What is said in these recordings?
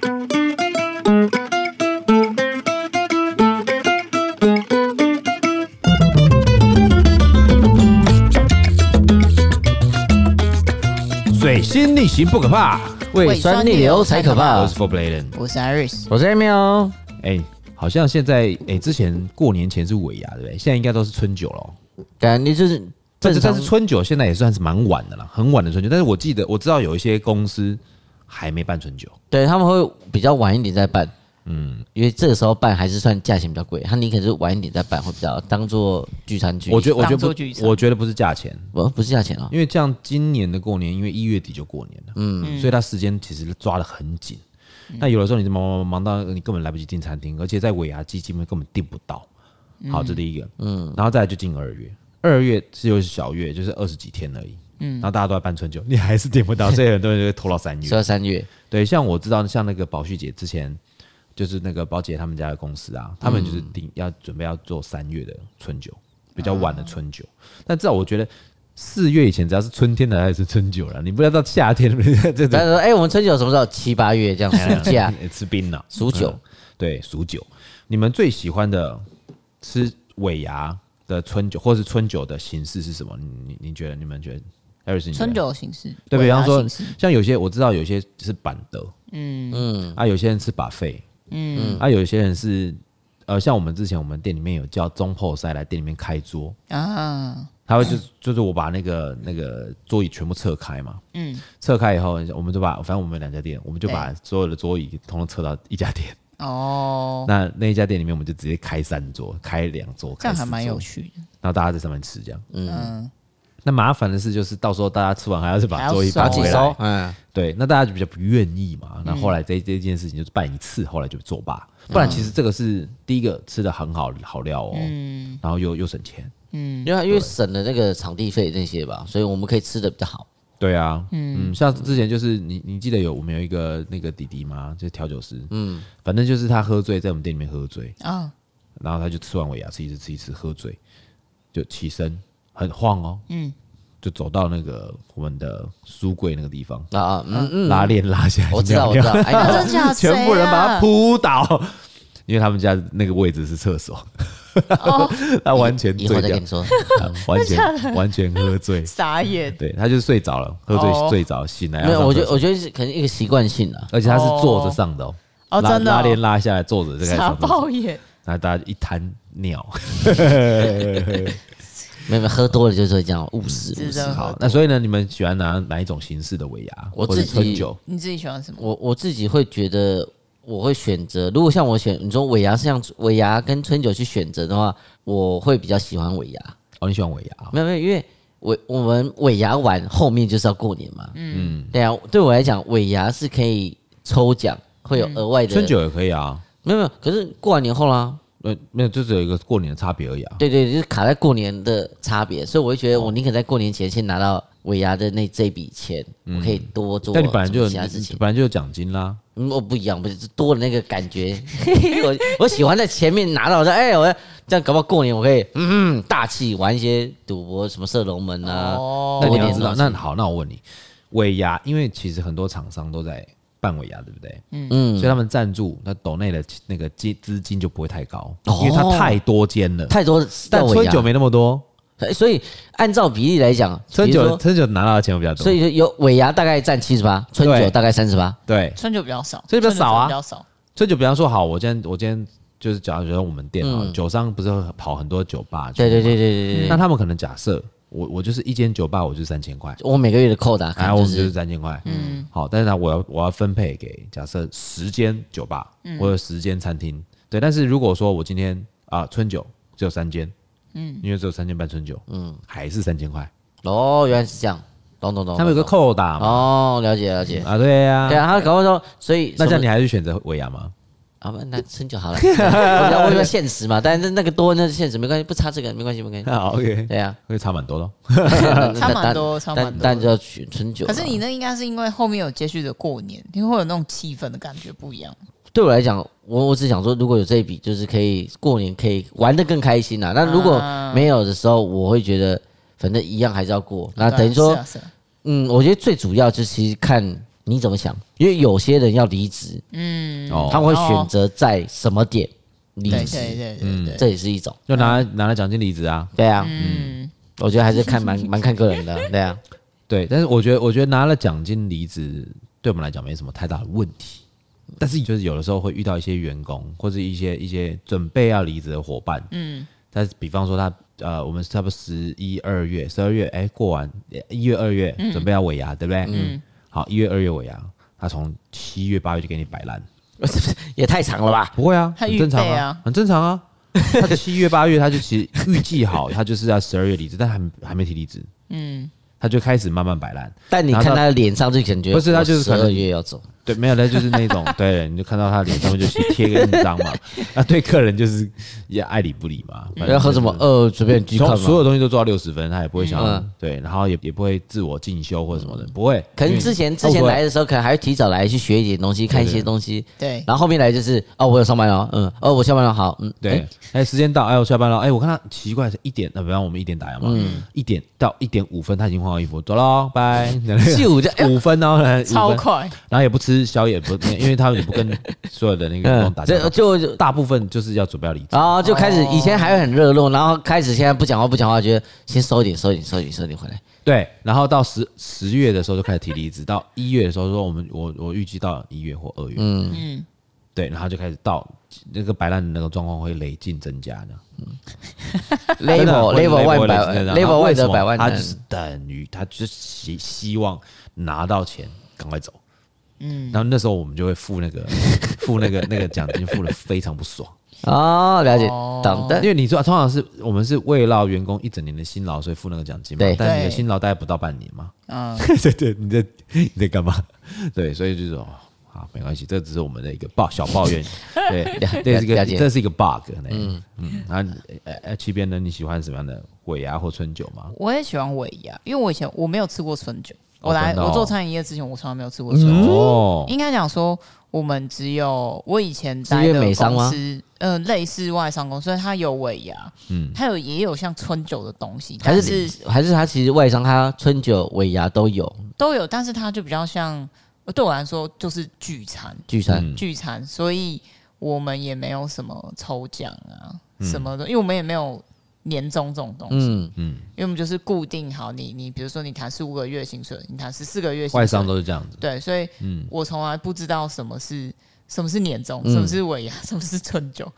水星逆行不可怕，胃酸逆流才可怕。我是 For Bladen，我是 Iris，我是 Emil。哎，好像现在哎，之前过年前是尾牙，对不对？现在应该都是春酒了。感觉就是，但是但是春酒现在也算是蛮晚的了，很晚的春酒。但是我记得我知道有一些公司还没办春酒，对他们会比较晚一点再办。嗯，因为这个时候办还是算价钱比较贵，他宁可是晚一点再办会比较当做聚餐聚。我觉得我觉得不，我觉得不是价钱，不不是价钱啊，因为这样今年的过年，因为一月底就过年了，嗯，所以他时间其实抓得很紧。那有的时候你忙忙忙忙到你根本来不及订餐厅，而且在尾牙季基本根本订不到。好，这第一个，嗯，然后再来就进二月，二月是又是小月，就是二十几天而已，嗯，然后大家都在办春酒，你还是订不到，所以很多人就会拖到三月，拖到三月。对，像我知道像那个宝旭姐之前。就是那个宝姐他们家的公司啊，他们就是定要准备要做三月的春酒，比较晚的春酒。但至少我觉得四月以前只要是春天的还是春酒了，你不要到夏天。这他说：“哎，我们春酒什么时候？七八月这样 暑假吃冰了，数酒。对，数酒。你们最喜欢的吃尾牙的春酒，或是春酒的形式是什么？你你你觉得？你们觉得？春酒的形式？对，比方说像有些我知道有些是板德，嗯。嗯，啊，有些人吃 buffet。嗯，啊，有些人是，呃，像我们之前我们店里面有叫中后塞来店里面开桌。啊，他会就就是我把那个那个桌椅全部撤开嘛，嗯，撤开以后，我们就把反正我们两家店，我们就把所有的桌椅通通撤到一家店。哦，那那一家店里面我们就直接开三桌，开两桌，这样还蛮有趣的，然后大家在上面吃这样，嗯。那麻烦的事，就是到时候大家吃完还要去把桌椅搬回来，嗯，对，那大家就比较不愿意嘛。那后来这这件事情就是办一次，后来就作罢。不然其实这个是第一个吃的很好好料哦，嗯，然后又又省钱，嗯，因为因为省了那个场地费那些吧，所以我们可以吃的比较好。对啊，嗯，像之前就是你你记得有我们有一个那个弟弟吗？就是调酒师，嗯，反正就是他喝醉在我们店里面喝醉啊，然后他就吃完尾牙吃一次吃一次喝醉，就起身。很晃哦，嗯，就走到那个我们的书柜那个地方啊，嗯嗯，拉链拉下来，我知道我知道，全部人把他扑倒，因为他们家那个位置是厕所，他完全醉掉，完全完全喝醉，傻眼，对，他就睡着了，喝醉睡着醒来，没有，我觉得我觉得是可能一个习惯性了，而且他是坐着上的哦，真的，拉链拉下来坐着，这个傻爆眼，然后大家一滩尿。没有喝多了就是会这样误事误事。好，那所以呢，你们喜欢拿哪一种形式的尾牙？我自己，你自己喜欢什么？我我自己会觉得，我会选择。如果像我选，你说尾牙是像尾牙跟春酒去选择的话，我会比较喜欢尾牙。哦，你喜欢尾牙？没有没有，因为尾我们尾牙完后面就是要过年嘛。嗯，对啊，对我来讲，尾牙是可以抽奖，会有额外的。春酒也可以啊。没有没有，可是过完年后啦。呃，没有，就只有一个过年的差别而已啊。对对，就是卡在过年的差别，所以我会觉得，我宁可在过年前先拿到尾牙的那这笔钱，嗯、我可以多做。但你本来就有其他事情，本来就有奖金啦。嗯，我不一样，不是多的那个感觉。我我喜欢在前面拿到，说，哎，我这样搞不好过年我可以，嗯嗯，大气玩一些赌博，什么射龙门啊。哦，那你要知道，那好，那我问你，尾牙，因为其实很多厂商都在。办尾牙对不对？嗯嗯，所以他们赞助那岛内的那个金资金就不会太高，因为它太多间了，太多。但春酒没那么多，所以按照比例来讲，春酒春酒拿到的钱会比较多。所以有尾牙大概占七十八，春酒大概三十八。对，春酒比较少，所以比较少啊，比较少。春酒比方说好，我今天我今天就是假如说我们店啊，酒商不是会跑很多酒吧？对对对对对。那他们可能假设。我我就是一间酒吧，我就三千块。我每个月的扣打，然后我们就是三千块。嗯，好，但是呢，我要我要分配给假设十间酒吧，我有十间餐厅。对，但是如果说我今天啊春酒只有三间，嗯，因为只有三间办春酒，嗯，还是三千块。哦，原来是这样，懂懂懂。他们有个扣打嘛？哦，了解了解啊，对呀，对啊，他搞不说，所以那这样你还是选择尾牙吗？啊，那春就好了，我我比较现实嘛，但是那个多那是现实，没关系，不差这个没关系，没关系。好，OK，对呀，会差蛮多咯，差蛮多，差蛮多。但就要选春酒。可是你那应该是因为后面有接续的过年，因为会有那种气氛的感觉不一样。对我来讲，我我只想说，如果有这一笔，就是可以过年可以玩得更开心呐。那如果没有的时候，我会觉得反正一样还是要过。那等于说，嗯，我觉得最主要就是其实看你怎么想？因为有些人要离职，嗯，他会选择在什么点离职？对对对对，这也是一种，就拿拿了奖金离职啊。对啊，嗯，我觉得还是看蛮蛮看个人的，对啊，对。但是我觉得，我觉得拿了奖金离职，对我们来讲没什么太大的问题。但是就是有的时候会遇到一些员工或者一些一些准备要离职的伙伴，嗯，但是比方说他。呃，我们差不多十一二月、十二月，哎，过完一月、二月，准备要尾牙，对不对？嗯。好，一月、二月尾啊，他从七月、八月就给你摆烂，也太长了吧？不会啊，很正常啊，很正常啊。他七月、八月，他就其实预计好，他就是要十二月离职，但还还没提离职。嗯。他就开始慢慢摆烂，但你看他的脸上就感觉不是他就是十二月要走。对，没有，他就是那种，对，你就看到他脸上面就贴个印章嘛。那对客人就是也爱理不理嘛。要喝什么？呃，随便，所所有东西都做到六十分，他也不会想对，然后也也不会自我进修或者什么的，不会。可能之前之前来的时候，可能还会提早来去学一点东西，看一些东西。对。然后后面来就是哦，我有上班了，嗯，哦，我下班了，好，嗯，对。哎，时间到，哎，我下班了，哎，我看他奇怪，是一点，那比方我们一点打烊嘛，一点到一点五分，他已经换好衣服，走喽，拜。五分哦，超快，然后也不吃宵夜，不。因为他也不跟所有的那个员工打交道，就大部分就是要准备要离职。啊，就开始以前还会很热络，然后开始现在不讲话不讲话，觉得先收一点收一点收一点收一点回来。对，然后到十十月的时候就开始提离职，到一月的时候说我们我我预计到一月或二月，嗯。嗯，对，然后就开始到那个摆烂的那个状况会累进增加的，嗯，level level 万百 level 万的百万，他就是等于他就是希希望拿到钱赶快走。嗯，然后那时候我们就会付那个 付那个那个奖金，付的非常不爽哦，了解，因为你说通常是我们是为劳员工一整年的辛劳，所以付那个奖金嘛。对，但你的辛劳大概不到半年嘛。嗯，对对，你在你在干嘛？对，所以就是说，好，没关系，这只是我们的一个抱小抱怨。对，这是一个这是一个 bug。嗯嗯，那呃七边呢？你喜欢什么样的尾牙或春酒吗？我也喜欢尾牙，因为我以前我没有吃过春酒。我来，我做餐饮业之前，我从来没有吃过春酒。哦，应该讲说，我们只有我以前待的公司，嗯，类似外商公司，它有尾牙，嗯，它有也有像春酒的东西，还是还是它其实外商它春酒尾牙都有。都有，但是它就比较像，对我来说就是聚餐，聚餐，聚餐，所以我们也没有什么抽奖啊什么的，因为我们也没有。年终这种东西，嗯。嗯，因为我们就是固定好你你比如说你谈十五个月薪水，你谈十四个月薪水，外商都是这样子，对，所以，嗯，我从来不知道什么是什么是年终，什么是尾牙，什么是春酒，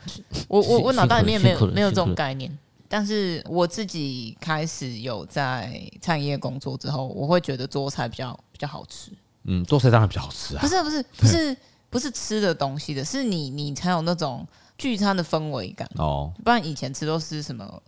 我我我脑袋里面没有没有这种概念，但是我自己开始有在餐饮业工作之后，我会觉得做菜比较比较好吃，嗯，做菜当然比较好吃啊，不是不是不是 不是吃的东西的，是你你才有那种聚餐的氛围感。哦，不然以前吃都是什么。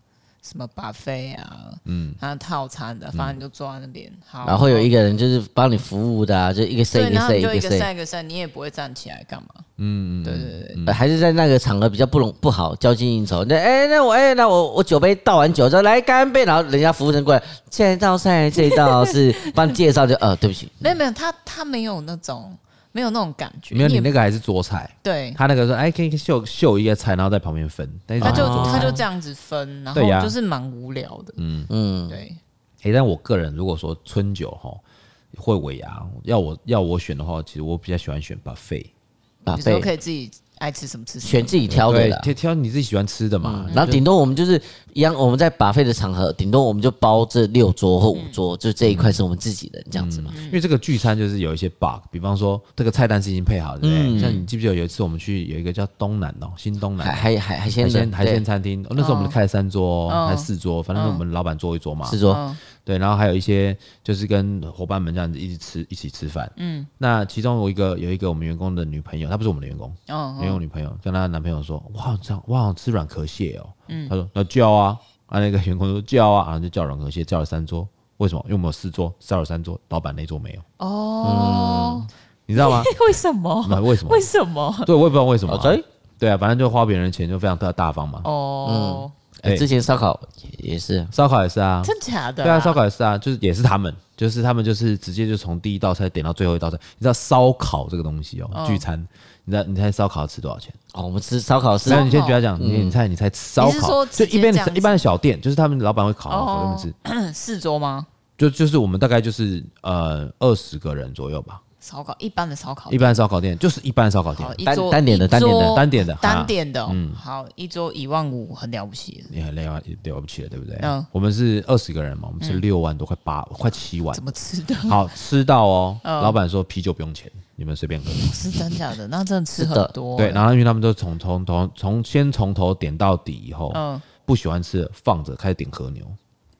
什么 buffet 啊，嗯，还有套餐的，反正你就坐在那边。好，然后有一个人就是帮你服务的，啊，就一个 say 一个 say 一个 say 一个 say，你也不会站起来干嘛？嗯，对对对，还是在那个场合比较不容不好交际应酬。那哎，那我哎，那我我酒杯倒完酒之后来干杯，然后人家服务生过来，这道菜这道是帮你介绍，就呃，对不起，没有没有，他他没有那种。没有那种感觉，没有你那个还是桌菜，对，他那个说哎，可以秀秀一个菜，然后在旁边分，但是他就他就这样子分，然后就是蛮无聊的，嗯。嗯，对。哎，但我个人如果说春酒哈会尾牙，要我要我选的话，其实我比较喜欢选 buffet，buffet 可以自己。爱吃什么吃什么，选自己挑的，挑挑你自己喜欢吃的嘛。然后顶多我们就是一样，我们在 buffet 的场合，顶多我们就包这六桌或五桌，就这一块是我们自己的这样子嘛。因为这个聚餐就是有一些 bug，比方说这个菜单是已经配好的，像你记不记得有一次我们去有一个叫东南哦，新东南海海海鲜海鲜餐厅，那时候我们开了三桌还是四桌，反正我们老板坐一桌嘛，四桌。对，然后还有一些就是跟伙伴们这样子一起吃一起吃饭。嗯，那其中有一个有一个我们员工的女朋友，她不是我们的员工，哦，员工女朋友跟她男朋友说：“哇，这样哇，吃软壳蟹哦。”嗯，他说：“那叫啊。”啊，那个员工说：“叫啊。”然后就叫软壳蟹，叫了三桌。为什么？因为我们有四桌，叫了三桌，老板那桌没有。哦，你知道吗？为什么？为什么？为什么？对，我也不知道为什么。对，对啊，反正就花别人的钱就非常特大方嘛。哦。欸、之前烧烤也是，烧烤也是啊，真假的？对啊，烧烤也是啊，就是也是他们，就是他们就是直接就从第一道菜点到最后一道菜。你知道烧烤这个东西哦、喔，聚餐，你知道你猜烧烤吃多少钱？哦，我们吃烧烤是，那你先不要讲，你你猜你猜烧烤就一边一般的小店，就是他们老板会烤给我们吃，四桌吗？就就是我们大概就是呃二十个人左右吧。烧烤一般的烧烤，一般的烧烤店就是一般的烧烤店，单单点的单点的单点的单点的，嗯，好，一桌一万五，很了不起，你很了了不起了，对不对？嗯，我们是二十个人嘛，我们是六万多，快八快七万，怎么吃的？好吃到哦，老板说啤酒不用钱，你们随便喝，是真假的？那真的吃很多，对，然后因为他们都从从从从先从头点到底以后，嗯，不喜欢吃放着开始点和牛，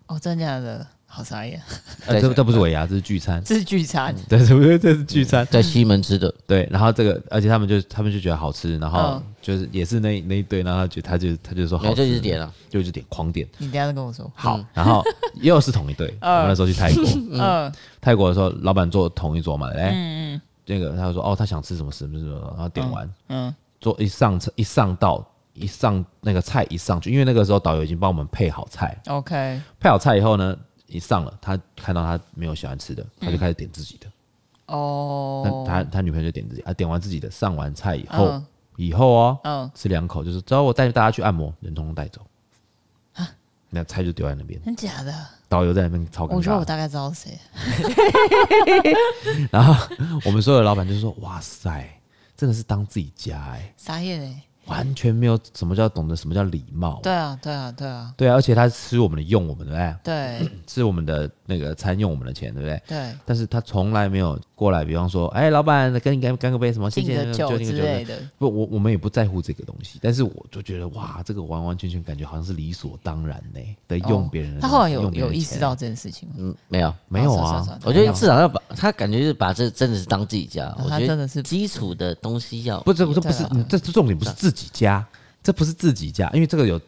哦，真假的？好傻眼！呃，这这不是尾牙，这是聚餐，这是聚餐，对，是不是？这是聚餐，在西门吃的，对。然后这个，而且他们就他们就觉得好吃，然后就是也是那那一堆，然后就他就他就说好吃，就一直点了，就一直点狂点。你等下再跟我说好，然后又是同一队。我们那时候去泰国，嗯，泰国的时候，老板坐同一桌嘛，哎，嗯嗯，这个他就说哦，他想吃什么什么什么，然后点完，嗯，坐一上车一上到一上那个菜一上去，因为那个时候导游已经帮我们配好菜，OK，配好菜以后呢。一上了，他看到他没有喜欢吃的，他就开始点自己的。哦，他他女朋友就点自己，啊点完自己的，上完菜以后，以后哦，嗯，吃两口就是，之后我带大家去按摩，人通通带走。啊那菜就丢在那边。真假的？导游在那边超尴尬。我觉得我大概知道谁。然后我们所有的老板就说：“哇塞，真的是当自己家哎。”傻眼哎。完全没有什么叫懂得什么叫礼貌。对啊，对啊，对啊，对啊，而且他吃我们的用我们的，对，吃我们的那个餐用我们的钱，对不对？对。但是他从来没有过来，比方说，哎，老板，跟你干干个杯，什么？敬个酒之类的。不，我我们也不在乎这个东西，但是我就觉得，哇，这个完完全全感觉好像是理所当然呢，的用别人。他后来有有意识到这件事情吗？嗯，没有，没有啊。我觉得至少要把他感觉是把这真的是当自己家。我觉得真的是基础的东西要不，这这不是这这重点不是自己家。这不是自己家，因为这个有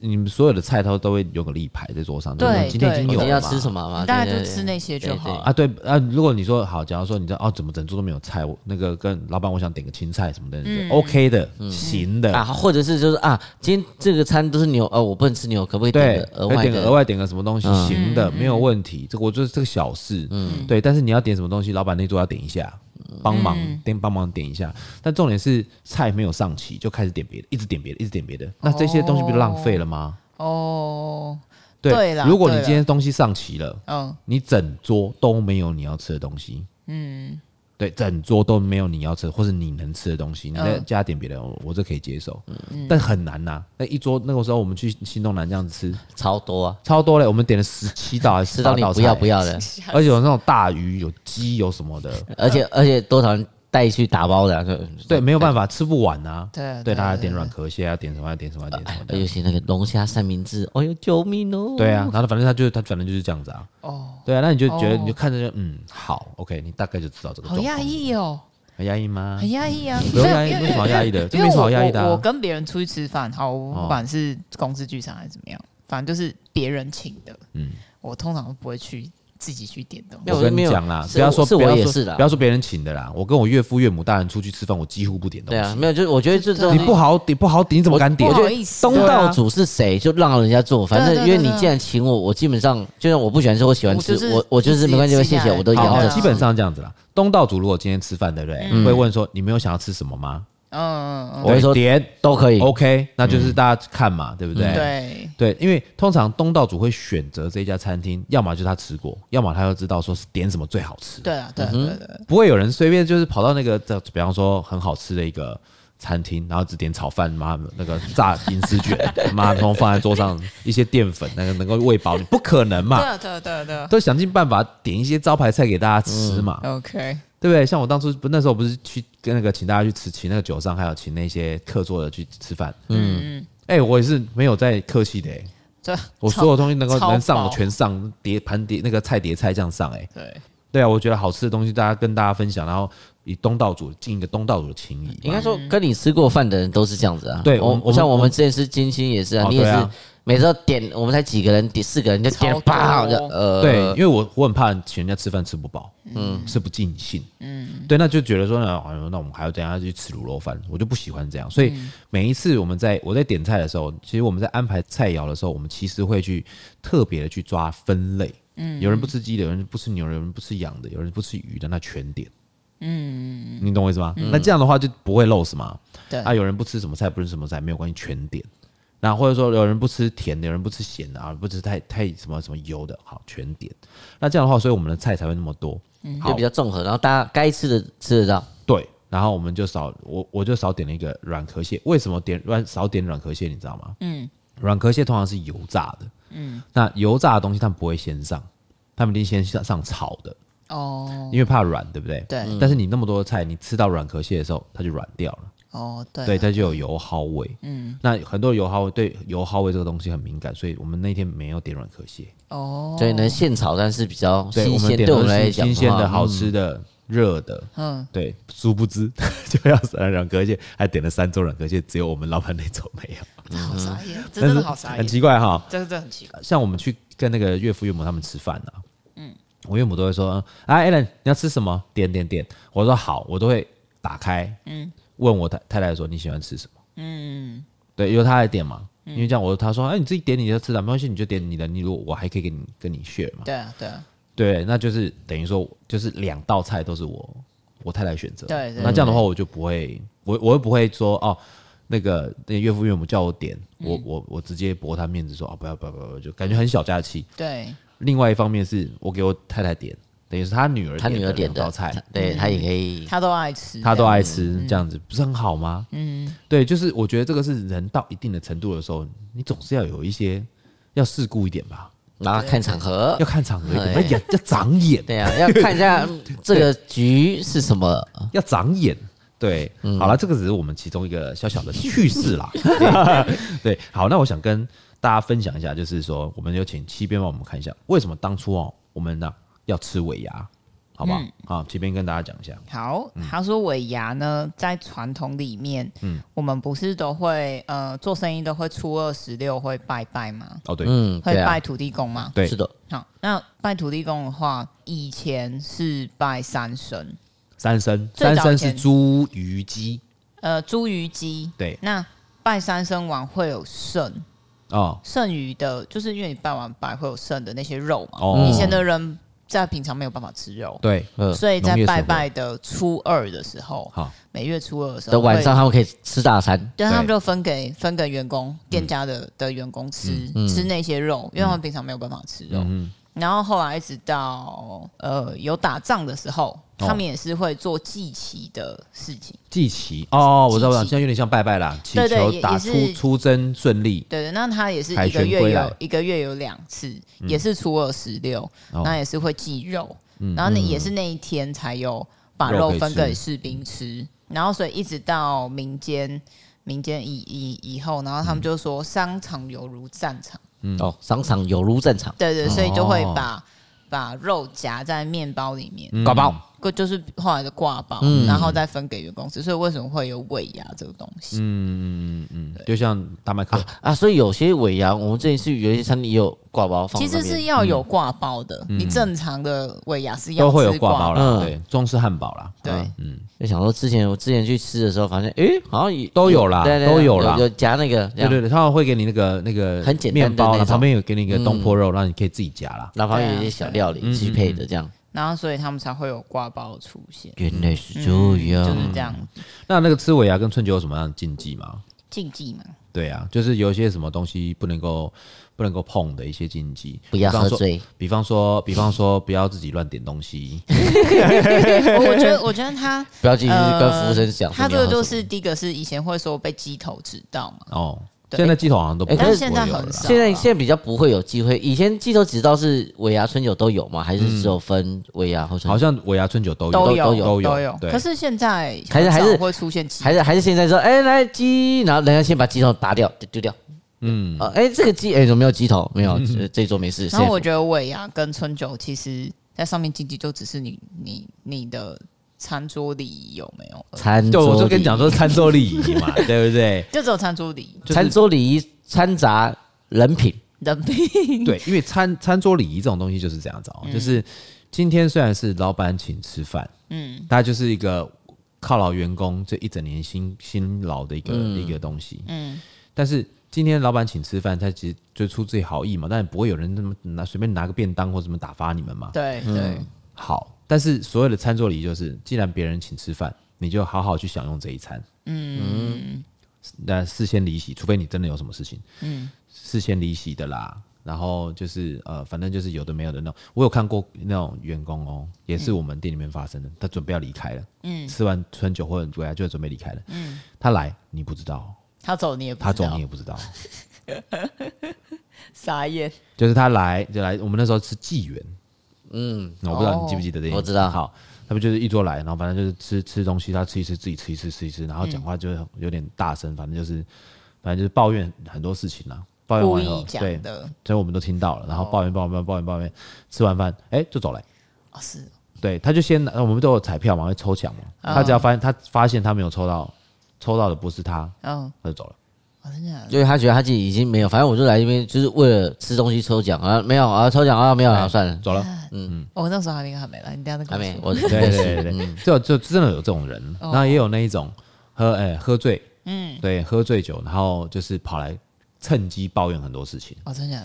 你们所有的菜都都会有个立牌在桌上。对，今天已经有了。你要吃什么嘛？大家就吃那些就好啊。对啊，如果你说好，假如说你知道哦，怎么整桌都没有菜，我那个跟老板我想点个青菜什么的，OK 的，行的啊。或者是就是啊，今天这个餐都是牛，呃，我不能吃牛，可不可以点个额外点个额外点个什么东西？行的，没有问题。这个我觉得这个小事，嗯，对。但是你要点什么东西，老板那桌要点一下。帮忙点帮忙点一下，但重点是菜没有上齐就开始点别的，一直点别的，一直点别的，那这些东西不就浪费了吗？哦，对了，如果你今天东西上齐了，嗯，你整桌都没有你要吃的东西，嗯。对，整桌都没有你要吃或者你能吃的东西，你再加点别的，我这可以接受。但很难呐，那一桌那个时候我们去新东南这样子吃，超多啊，超多嘞，我们点了十七道还是十道道菜，不要不要的，而且有那种大鱼，有鸡，有什么的，而且而且多少人。带去打包的，对对，没有办法吃不完啊。对对，大家点软壳蟹啊，点什么要点什么要点什么。尤其那个龙虾三明治，哎呦救命哦！对啊，然后反正他就他反正就是这样子啊。哦，对啊，那你就觉得你就看着就嗯好，OK，你大概就知道这个。好压抑哦，很压抑吗？很压抑啊，不用压抑，没什么压抑的，这没什么压抑的。我跟别人出去吃饭，好，不管是公司聚餐还是怎么样，反正就是别人请的，嗯，我通常都不会去。自己去点的，我跟你讲啦，不要说不要说不要说别人请的啦。我跟我岳父岳母大人出去吃饭，我几乎不点东西。对啊，没有，就是我觉得这种你不好点不好点，你怎么敢点？我觉得东道主是谁，就让人家做。反正因为你既然请我，我基本上就算我不喜欢吃，我喜欢吃，我我就是没关系，谢谢，我都要。基本上这样子啦。东道主如果今天吃饭，对不对？会问说你没有想要吃什么吗？嗯，我会说点都可以，OK，那就是大家看嘛，对不对？对对，因为通常东道主会选择这家餐厅，要么就是他吃过，要么他就知道说是点什么最好吃。对啊，对对对，不会有人随便就是跑到那个，比方说很好吃的一个餐厅，然后只点炒饭，妈那个炸银丝卷，妈通放在桌上一些淀粉，那个能够喂饱你，不可能嘛？对对对对，都想尽办法点一些招牌菜给大家吃嘛。OK。对不对？像我当初不那时候不是去跟那个请大家去吃，请那个酒商，还有请那些客座的去吃饭。嗯，哎、欸，我也是没有在客气的、欸。这我所有东西能够能上，我全上碟盘碟那个菜碟菜这样上、欸。哎，对对啊，我觉得好吃的东西，大家跟大家分享，然后以东道主尽一个东道主的情谊。应该说，跟你吃过饭的人都是这样子啊。对，我我像我们之前吃金星也是啊，你也是。每次点我们才几个人，点四个人就点八，呃，对，因为我我很怕请人家吃饭吃不饱，嗯，吃不尽兴，嗯，对，那就觉得说呢，哎呦，那我们还要等下去吃卤肉饭，我就不喜欢这样，所以每一次我们在我在点菜的时候，其实我们在安排菜肴的时候，我们其实会去特别的去抓分类，嗯，有人不吃鸡的，有人不吃牛的，有人不吃羊的，有人不吃鱼的，那全点，嗯，你懂我意思吗？那这样的话就不会 loss 嘛，对，啊，有人不吃什么菜，不吃什么菜，没有关系，全点。然后或者说有人不吃甜的，有人不吃咸的啊，不吃太太什么什么油的，好全点。那这样的话，所以我们的菜才会那么多，嗯，就比较综合，然后大家该吃的吃得到。对，然后我们就少我我就少点了一个软壳蟹。为什么点软少点软壳蟹？你知道吗？嗯，软壳蟹通常是油炸的，嗯，那油炸的东西他们不会先上，他们一定先上上炒的。哦，因为怕软，对不对？对。但是你那么多菜，你吃到软壳蟹的时候，它就软掉了。哦，对。对，它就有油耗味。嗯。那很多油耗味，对油耗味这个东西很敏感，所以我们那天没有点软壳蟹。哦。所以呢现炒，但是比较新鲜，对我们来讲，新鲜的好吃的热的。嗯。对，殊不知 就要软壳蟹，还点了三桌软壳蟹，只有我们老板那桌没有。好傻眼，真的好傻眼，很奇怪哈。真的很奇怪。像我们去跟那个岳父岳母他们吃饭呢。我岳母都会说：“啊，Allen，你要吃什么？点点点。”我说：“好。”我都会打开，嗯，问我太太太说：“你喜欢吃什么？”嗯，对，由他来点嘛。因为这样，我他说：“哎，你自己点你的吃的，没关系，你就点你的。你如果我还可以跟你跟你 share 嘛。”对啊，对啊，对，那就是等于说，就是两道菜都是我我太太选择。对，那这样的话，我就不会，我我又不会说哦，那个那岳父岳母叫我点，我我我直接驳他面子说：“哦，不要不要不要，就感觉很小家气。”对。另外一方面是我给我太太点，等于是她女儿她女儿点的菜，对她也可以，她都爱吃，她都爱吃，这样子不是很好吗？嗯，对，就是我觉得这个是人到一定的程度的时候，你总是要有一些要世故一点吧，然后看场合，要看场合一点，要要长眼，对啊，要看一下 这个局是什么，要长眼，对，好了，这个只是我们其中一个小小的趣事啦，对，好，那我想跟。大家分享一下，就是说，我们有请七边帮我们看一下，为什么当初哦，我们呢要吃尾牙，好不好？嗯、好，七边跟大家讲一下。好，他说尾牙呢，在传统里面，嗯，我们不是都会呃做生意都会初二十六会拜拜吗？哦，对，嗯，会拜土地公吗？对，是的。好，那拜土地公的话，以前是拜三生，三生，三牲是猪、鱼、鸡，呃，猪、鱼、鸡。对，那拜三生王会有剩。哦，剩余的，就是因为你拜完拜会有剩的那些肉嘛。哦，以前的人在平常没有办法吃肉，对，所以在拜拜的初二的时候，好，每月初二的时候，的晚上他们可以吃大餐，对，他们就分给分给员工店家的的员工吃吃那些肉，因为他们平常没有办法吃肉。然后后来一直到呃有打仗的时候，他们也是会做祭旗的事情。祭旗哦，我知道，现在有点像拜拜啦，祈求打出出征顺利。对对，那他也是一个月有一个月有两次，也是初二十六，那也是会祭肉，然后那也是那一天才有把肉分给士兵吃。然后所以一直到民间民间以以以后，然后他们就说商场犹如战场。嗯。哦，商场有如战场，对对，所以就会把把肉夹在面包里面。搞包，就是后来的挂包，然后再分给员工吃。所以为什么会有尾牙这个东西？嗯嗯嗯嗯，就像大麦克啊，所以有些尾牙，我们这里是有些餐厅也有挂包放。其实是要有挂包的，你正常的尾牙是要都会有挂包啦，对，中式汉堡啦，对，嗯。就想说，之前我之前去吃的时候，发现哎，好像也都有啦，都有啦，有夹那个，对对对，他们会给你那个那个很简单的面包，旁边有给你一个东坡肉，让你可以自己夹啦，然后旁边有一些小料理去配的这样，然后所以他们才会有挂包出现。原来是这样，就是这样。那那个吃尾牙跟春酒有什么样的禁忌吗？禁忌嘛？对啊，就是有一些什么东西不能够。不能够碰的一些禁忌，不要喝醉。比方说，比方说，不要自己乱点东西。我觉得，我觉得他不要跟服务生讲。他这个就是第一个是以前会说被鸡头指道嘛。哦，现在鸡头好像都不会。但是现在很少。现在现在比较不会有机会。以前鸡头指到是尾牙春酒都有吗？还是只有分尾牙或春酒？好像尾牙春酒都有，都有都有。可是现在还是还是会出现，还是还是现在说，哎，来鸡，然后人家先把鸡头拔掉，丢掉。嗯，哎，这个鸡，哎，怎么没有鸡头？没有，这一桌没事。然后我觉得尾牙跟春酒，其实在上面经济就只是你你你的餐桌礼仪有没有？餐桌，我就跟你讲说餐桌礼仪嘛，对不对？就只有餐桌礼仪，餐桌礼仪掺杂人品，人品。对，因为餐餐桌礼仪这种东西就是这样子，就是今天虽然是老板请吃饭，嗯，他就是一个犒劳员工这一整年辛辛劳的一个一个东西，嗯，但是。今天老板请吃饭，他其实就出自己好意嘛，但也不会有人那么拿随便拿个便当或什么打发你们嘛。对对、嗯，好。但是所有的餐桌礼仪就是，既然别人请吃饭，你就好好去享用这一餐。嗯，那事先离席，除非你真的有什么事情，嗯，事先离席的啦。然后就是呃，反正就是有的没有的那种。我有看过那种员工哦，也是我们店里面发生的，他准备要离开了，嗯，吃完春酒或者回来就准备离开了，嗯，他来你不知道，他走你也不知道，他走你也不知道，傻眼。就是他来就来，我们那时候吃纪元，嗯，我不知道你记不记得这些，我知道。好，他们就是一桌来，然后反正就是吃吃东西，他吃一吃，自己吃一吃，吃一吃，然后讲话就有点大声，反正就是反正就是抱怨很多事情啦。抱怨完以后，对，所以我们都听到了。然后抱怨抱怨抱怨抱怨，吃完饭，哎，就走了。哦，是。对，他就先，我们都有彩票嘛，会抽奖嘛。他只要发现他发现他没有抽到，抽到的不是他，嗯，他就走了。真的？因为他觉得他自己已经没有，反正我就来这边就是为了吃东西抽奖啊，没有啊，抽奖啊，没有啊，算了，走了。嗯嗯。我那时候还没还没来，你等下再还没。我 对对对对，就就真的有这种人，然后也有那一种喝哎喝醉，嗯，对，喝醉酒，然后就是跑来。趁机抱怨很多事情哦，真的，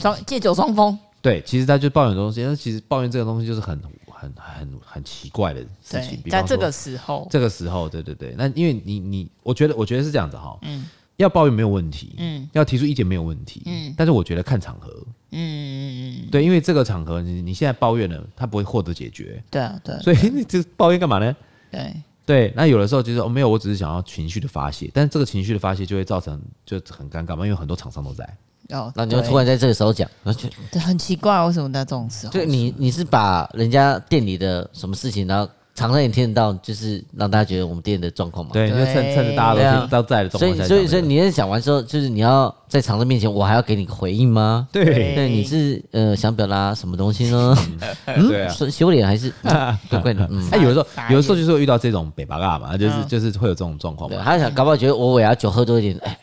装借酒装疯。对，其实他就抱怨很多东西，但其实抱怨这个东西就是很很很很奇怪的事情。在这个时候，这个时候，对对对，那因为你你，我觉得我觉得是这样子哈，嗯，要抱怨没有问题，嗯，要提出意见没有问题，嗯，但是我觉得看场合，嗯嗯嗯，对，因为这个场合你你现在抱怨了，他不会获得解决，对啊对，所以你这抱怨干嘛呢？对。对，那有的时候就是哦，没有，我只是想要情绪的发泄，但是这个情绪的发泄就会造成就很尴尬嘛，因为很多厂商都在哦，那你就突然在这个时候讲，那就对，很奇怪，为什么在这种时候？对，你你是把人家店里的什么事情，然后。厂商也听得到，就是让大家觉得我们店的状况嘛。对，就趁趁着大家都都在的状况下。所以所以所以你在讲完之后，就是你要在厂商面前，我还要给你个回应吗？对对，你是呃想表达什么东西呢？对啊，是羞脸还是 怪怪的？嗯，他有的时候有的时候就是会遇到这种北巴嘎嘛，就是就是会有这种状况。对，他想搞不好觉得我我要酒喝多一点，哎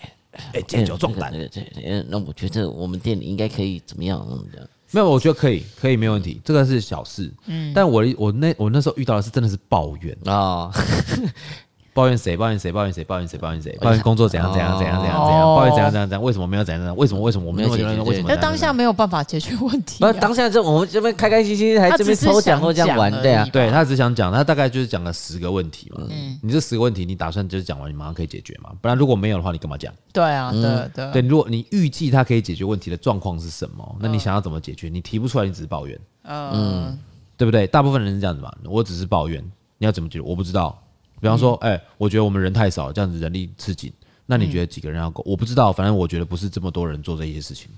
哎借酒壮胆。对对，那我觉得我们店里应该可以怎么样？这样。没有，我觉得可以，可以没问题，这个是小事。嗯，但我我那我那时候遇到的是真的是抱怨。啊，抱怨谁？抱怨谁？抱怨谁？抱怨谁？抱怨谁？抱怨工作怎样怎样怎样怎样怎样？抱怨怎样怎样怎样？为什么没有怎样怎样？为什么为什么我没有解决？为什么？那当下没有办法解决问题。那当下这我们这边开开心心还这边抽奖或这样玩，对啊，对他只想讲，他大概就是讲了十个问题嘛。嗯，你这十个问题，你打算就是讲完，你马上可以解决嘛？不然如果没有的话，你干嘛讲？对啊，对对对，如果你预计他可以解决问题的状况是什么，那你想要怎么解决？你提不出来，你只是抱怨，嗯，对不对？大部分人是这样子嘛，我只是抱怨，你要怎么解决？我不知道。比方说，哎，我觉得我们人太少，这样子人力吃紧，那你觉得几个人要够？我不知道，反正我觉得不是这么多人做这些事情。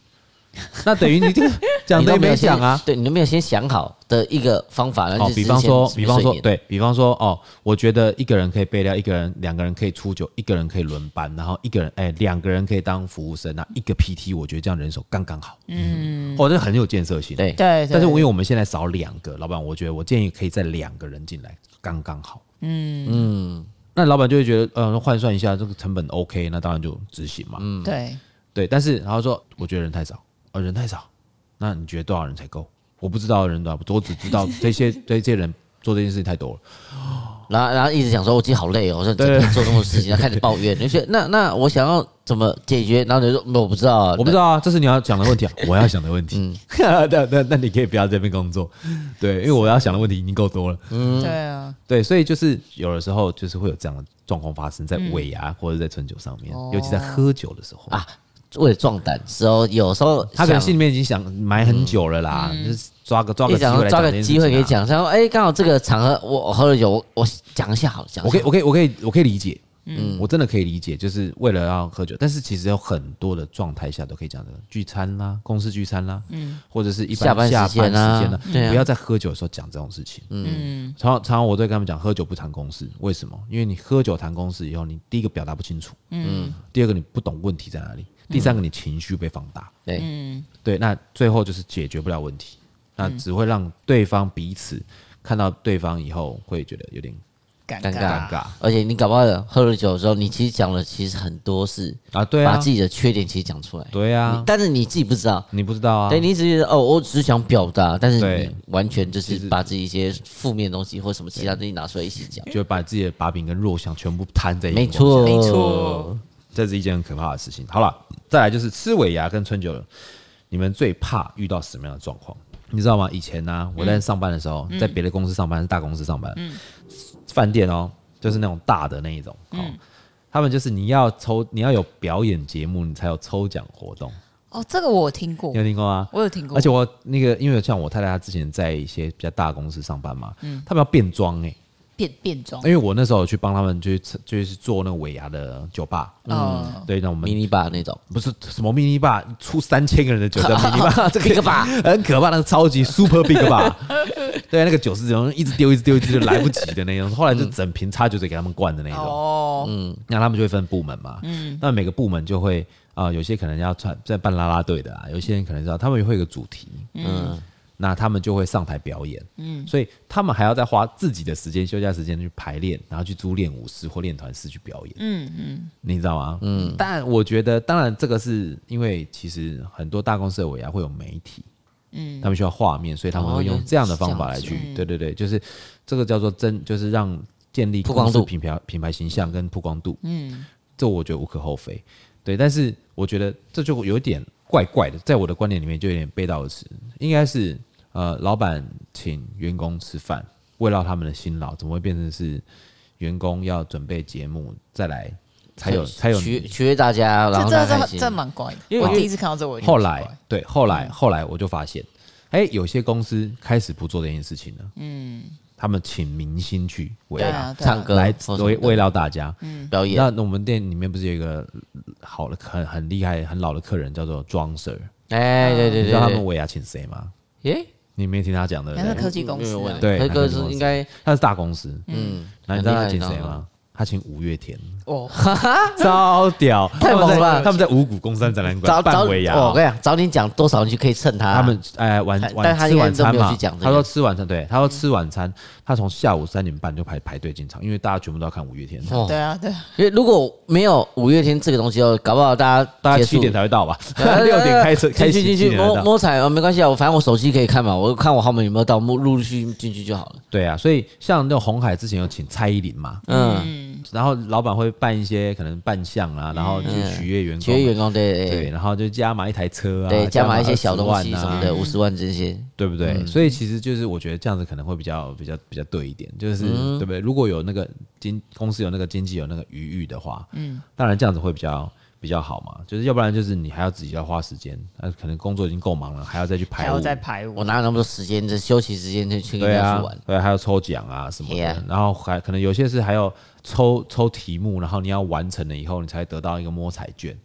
那等于你这个 讲都没有想啊，对，你都没有先想好的一个方法。哦，比方说，比方说，对，比方说，哦，我觉得一个人可以备料，一个人、两个人可以出酒，一个人可以轮班，然后一个人，哎，两个人可以当服务生，那一个 PT，我觉得这样人手刚刚好。嗯，哦，这很有建设性。对对。但是因为我们现在少两个，老板，我觉得我建议可以再两个人进来，刚刚好。嗯嗯，那老板就会觉得，呃，换算一下这个成本 OK，那当然就执行嘛。嗯，对对。但是然后说，我觉得人太少，呃，人太少。那你觉得多少人才够？我不知道人多少，我只知道这些 这些人做这件事情太多了。然后然后一直想说，我今天好累哦，我说整天做这么多事情，然后开始抱怨。你说那那我想要怎么解决？然后你说我不知道啊，我不知道啊，这是你要讲的问题啊，我要想的问题。嗯，那那那你可以不要在这边工作，对，因为我要想的问题已经够多了。嗯，对啊，对，所以就是有的时候就是会有这样的状况发生在尾牙或者在春酒上面，尤其在喝酒的时候啊。为了壮胆时候，有时候他可能心里面已经想埋很久了啦，就是抓个抓个机会，抓个机会可以讲。他说：“哎，刚好这个场合我喝了酒，我讲一下好了。”讲，我可以，我可以，我可以，我可以理解。嗯，我真的可以理解，就是为了要喝酒。但是其实有很多的状态下都可以讲的，聚餐啦，公司聚餐啦，嗯，或者是一般下班时间啦，不要在喝酒的时候讲这种事情。嗯，常常常我都跟他们讲，喝酒不谈公事。为什么？因为你喝酒谈公事以后，你第一个表达不清楚，嗯，第二个你不懂问题在哪里。第三个，你情绪被放大，对，嗯，对，那最后就是解决不了问题，那只会让对方彼此看到对方以后会觉得有点尴尬，尴尬。而且你搞不好喝了酒的时候，你其实讲了其实很多事啊，对啊，把自己的缺点其实讲出来，对啊，但是你自己不知道，你不知道啊，对，你只是觉得哦，我只是想表达，但是你完全就是把自己一些负面的东西或什么其他东西拿出来一起讲，就把自己的把柄跟弱项全部摊在一起，没错，没错。这是一件很可怕的事情。好了，再来就是吃尾牙跟春酒，你们最怕遇到什么样的状况？你知道吗？以前呢、啊，我在上班的时候，嗯、在别的公司上班，是大公司上班，嗯，饭店哦，就是那种大的那一种，嗯，他们就是你要抽，你要有表演节目，你才有抽奖活动。哦，这个我听过，你有听过吗？我有听过。而且我那个，因为像我太太她之前在一些比较大公司上班嘛，嗯，他们要变装哎。变变装，因为我那时候去帮他们，就是就是做那个尾牙的酒吧，嗯，对，那我们迷你吧那种，不是什么迷你吧，出三千个人的酒的迷你吧，这个吧。很可怕，那个超级 super big 吧，对，那个酒是这种一直丢一直丢一直就来不及的那种，后来就整瓶插酒水给他们灌的那种，哦，嗯，那他们就会分部门嘛，嗯，那每个部门就会啊，有些可能要穿在办啦啦队的啊，有些人可能知道他们也会有个主题，嗯。那他们就会上台表演，嗯，所以他们还要再花自己的时间、休假时间去排练，然后去租练舞师或练团师去表演，嗯嗯，你知道吗？嗯，但我觉得，当然这个是因为其实很多大公司的尾牙会有媒体，嗯，他们需要画面，所以他们会用这样的方法来去，对对对，就是这个叫做真，就是让建立曝光度。品牌品牌形象跟曝光度，嗯，这我觉得无可厚非，对，但是我觉得这就有点。怪怪的，在我的观点里面就有点背道而驰。应该是呃，老板请员工吃饭，慰劳他们的辛劳，怎么会变成是员工要准备节目再来才有才有取取悦大家？然后这这这蛮怪的，因为我第一次看到这我，我后来对后来后来我就发现，哎、欸，有些公司开始不做这件事情了。嗯。他们请明星去为唱歌来为为了大家表演。那我们店里面不是有一个好的很很厉害很老的客人叫做庄 Sir？哎，对对对，你知道他们尾牙请谁吗？耶，你没听他讲的？那是科技公司，对，科技应该他是大公司。嗯，那你知道他请谁吗？他请五月天。哦，超屌，太猛了吧！他们在五谷公山展览馆办尾牙。我跟你讲，早点讲多少人就可以蹭他。他们哎晚晚吃晚餐嘛，他说吃晚餐，对，他说吃晚餐，他从下午三点半就排排队进场，因为大家全部都要看五月天。对啊，对。因为如果没有五月天这个东西哦，搞不好大家大家七点才会到吧？六点开车开进去摸摸彩啊，没关系啊，我反正我手机可以看嘛，我看我号码有没有到，陆陆续续进去就好了。对啊，所以像那种红海之前有请蔡依林嘛，嗯，然后老板会办一些可能。扮相啊，然后去取悦员工，取悦员工，对对，然后就加码一台车啊，对，加码一些小东西什么的，五十万这些，对不对？所以其实就是我觉得这样子可能会比较比较比较对一点，就是对不对？如果有那个经公司有那个经济有那个余裕的话，嗯，当然这样子会比较比较好嘛。就是要不然就是你还要自己要花时间，那可能工作已经够忙了，还要再去排，还要再排，我哪有那么多时间？这休息时间去去跟人家去玩，对，还要抽奖啊什么的，然后还可能有些是还有。抽抽题目，然后你要完成了以后，你才得到一个摸彩券。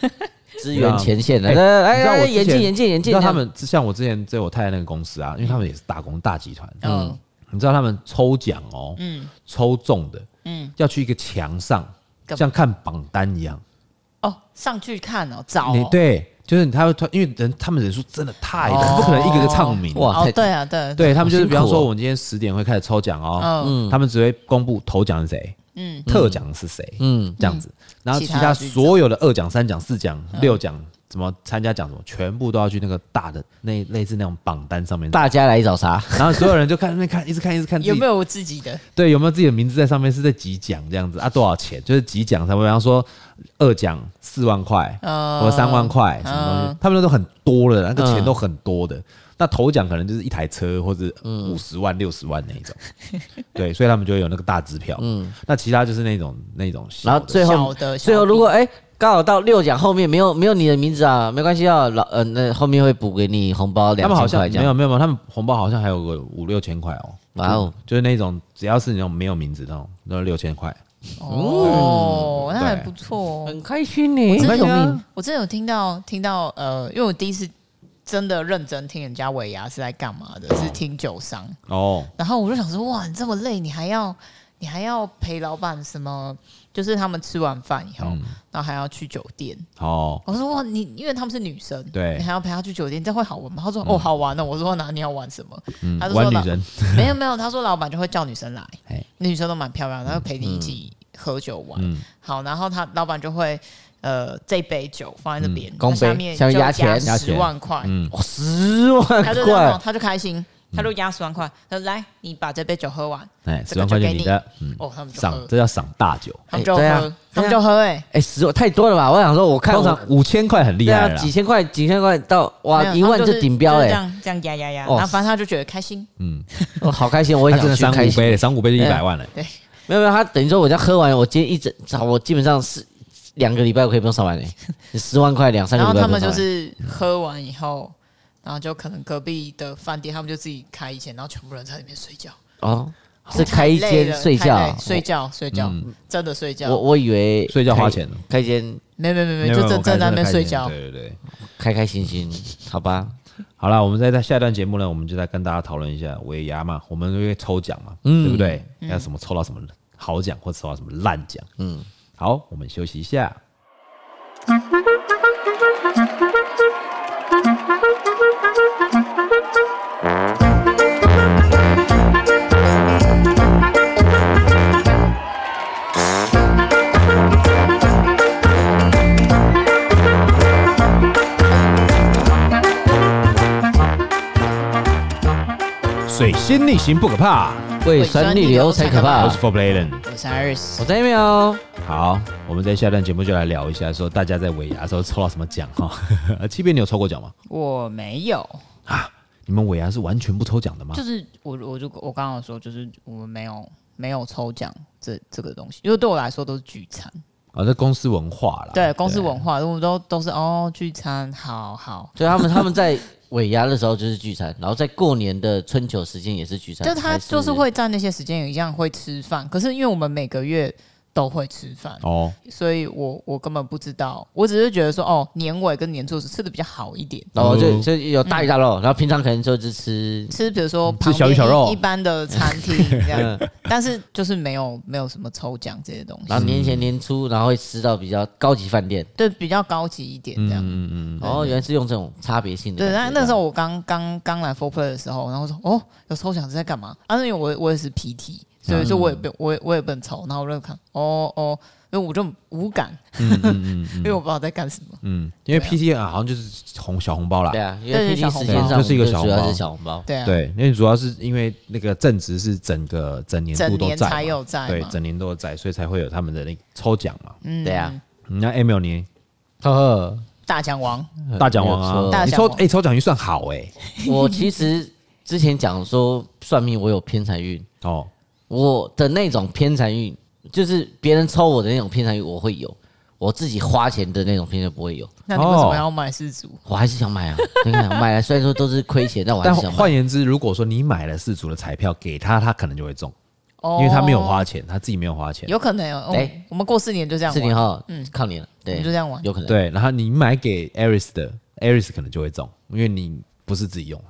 支援前线的，来来来，眼镜眼镜眼镜。你知道他们像我之前在我太太那个公司啊，因为他们也是大公大集团。嗯，你知道他们抽奖哦，嗯，抽中的，嗯，要去一个墙上，像看榜单一样。哦，上去看哦，找你。对。就是他他，因为人他们人数真的太多，不可能一个个唱名。哇！对啊，对，对他们就是，比方说我们今天十点会开始抽奖哦，嗯，他们只会公布头奖是谁，嗯，特奖是谁，嗯，这样子，然后其他所有的二奖、三奖、四奖、六奖，怎么参加奖什么，全部都要去那个大的那类似那种榜单上面，大家来找茬，然后所有人就看那看，一直看一直看，有没有我自己的？对，有没有自己的名字在上面？是在几奖这样子啊？多少钱？就是几奖？他们比方说。二奖四万块，或者三万块，什么东西？他们那都很多了，那个钱都很多的。那头奖可能就是一台车，或者五十万、六十万那一种。对，所以他们就会有那个大支票。嗯，那其他就是那种那种。然后最后，最后如果哎刚好到六奖后面没有没有你的名字啊，没关系啊，老呃那后面会补给你红包两千块。他们好像没有没有，他们红包好像还有个五六千块哦。哇哦，就是那种只要是那种没有名字那种，都六千块。哦，那还不错，很开心呢。我真有，我真的有听到听到呃，因为我第一次真的认真听人家尾牙是在干嘛的，是听酒商哦。然后我就想说，哇，你这么累，你还要你还要陪老板什么？就是他们吃完饭以后，然后还要去酒店。哦。我说哇，你因为他们是女生，对，你还要陪她去酒店，这会好玩吗？他说哦，好玩的。我说那你要玩什么？他就说老 没有没有，他说老板就会叫女生来，女生都蛮漂亮，然后陪你一起。喝酒玩，嗯、好，然后他老板就会，呃，这杯酒放在那边，嗯、下面就压钱。十万块，嗯，十万块，他就他就开心，他就压十万块，他说来，你把这杯酒喝完，哎，十万块钱你的，嗯，哦，他们赏，这叫赏大酒，他们就喝，他们就喝，哎，哎，十万太多了吧？我想说，我看通常五千块很厉害，几千块，几千块到哇一万就顶标哎，这样这样压压压，然后反正他就觉得开心，嗯，我，好开心，我也想去开心，赏五杯，赏五杯就一百万了，对。没有没有，他等于说我要喝完，我今天一整，我基本上是两个礼拜我可以不用上班诶，十万块两三个礼拜。然后他们就是喝完以后，然后就可能隔壁的饭店，他们就自己开一间，然后全部人在里面睡觉。哦。是开一间睡觉，睡觉，睡觉，真的睡觉。我我以为睡觉花钱，开间没没没没，就真正在那边睡觉。对对对，开开心心，好吧。好了，我们在在下一段节目呢，我们就来跟大家讨论一下尾牙嘛，我们因为抽奖嘛，对不对？要什么抽到什么好奖，或者抽到什么烂奖？嗯，好，我们休息一下。水星逆行不可怕，胃酸逆流才可怕。我是 For Bladen，我是 Iris，我在没有。好，我们在下段节目就来聊一下，说大家在尾牙的时候抽到什么奖哈？七边你有抽过奖吗？我没有啊。你们尾牙是完全不抽奖的吗？就是我，我就我刚刚说，就是我们没有没有抽奖这这个东西，因为对我来说都是聚餐啊，这公司文化啦。对，公司文化，我们都都是哦聚餐，好好。所以他们他们在。尾牙的时候就是聚餐，然后在过年的春秋时间也是聚餐，就他就是会在那些时间也一样会吃饭，可是因为我们每个月。都会吃饭。哦，所以我我根本不知道，我只是觉得说哦，年尾跟年初是吃的比较好一点，哦，就就有大鱼大肉，然后平常可能就是吃吃，比如说吃小鱼小肉，一般的餐厅 这样，但是就是没有没有什么抽奖这些东西。然后年前年初，然后会吃到比较高级饭店，对，比较高级一点这样，嗯嗯，哦，原来是用这种差别性的。对，那那时候我刚刚刚来 Four Play 的时候，然后说哦，有抽奖是在干嘛？啊，因为我我也是 PT。所以说我也不我也我也不能抽，然后我就看哦哦，因为我就无感，嗯嗯 因为我不知道在干什么，嗯，因为 PT 啊。好像就是红小红包啦，对啊，因为 PT 时间上就是一个小红包，是小红包，对啊，对，因为主要是因为那个正值是整个整年度都在，才有在，对，整年都在，所以才会有他们的那抽奖嘛，嗯，对啊，那 Emil 你，呵呵，大奖王，大奖王啊，你抽哎抽奖运算好哎，我其实之前讲说算命我有偏财运哦。我的那种偏财运，就是别人抽我的那种偏财运，我会有；我自己花钱的那种偏财不会有。那你为什么要买四组？我还是想买啊，买了虽然说都是亏钱，但我还是想买。换言之，如果说你买了四组的彩票给他，他可能就会中，因为他没有花钱，他自己没有花钱。有可能哦。哎，我们过四年就这样。四年后，嗯，靠你了。对，就这样玩。有可能。对，然后你买给 Aris 的，Aris 可能就会中，因为你不是自己用。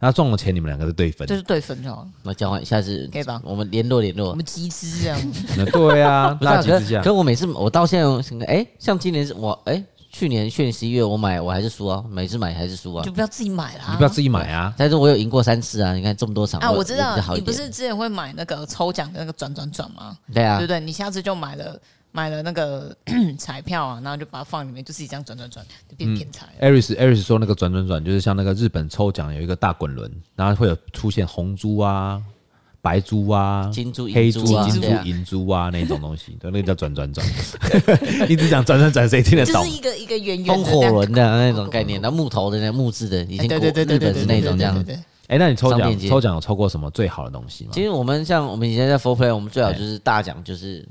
那中了钱，你们两个是对分，就是对分就好了。那交换，下次可以吧？我们联络联络，我们集资这样。对啊，拉集资这样。可我每次我到现在，哎，像今年是我哎，去年去年十一月我买我还是输啊，每次买还是输啊。就不要自己买啦，你不要自己买啊。但是我有赢过三次啊，你看这么多场啊，我知道你不是之前会买那个抽奖的那个转转转吗？对啊，对不对？你下次就买了。买了那个 彩票啊，然后就把它放里面，就自己这样转转转，就变偏财。艾瑞斯艾瑞斯说那个转转转就是像那个日本抽奖有一个大滚轮，然后会有出现红珠啊、白珠啊、金珠、黑珠、金珠、银珠啊那种东西，对，那个叫转转转。一直讲转转转，谁听得懂？就是一个一个圆圆风火轮的那种概念，那木头的那木质的，已经对对对日本是那种这样。哎，那你抽奖抽奖有抽过什么最好的东西吗？其实我们像我们以前在 Four Play，我们最好就是大奖就是。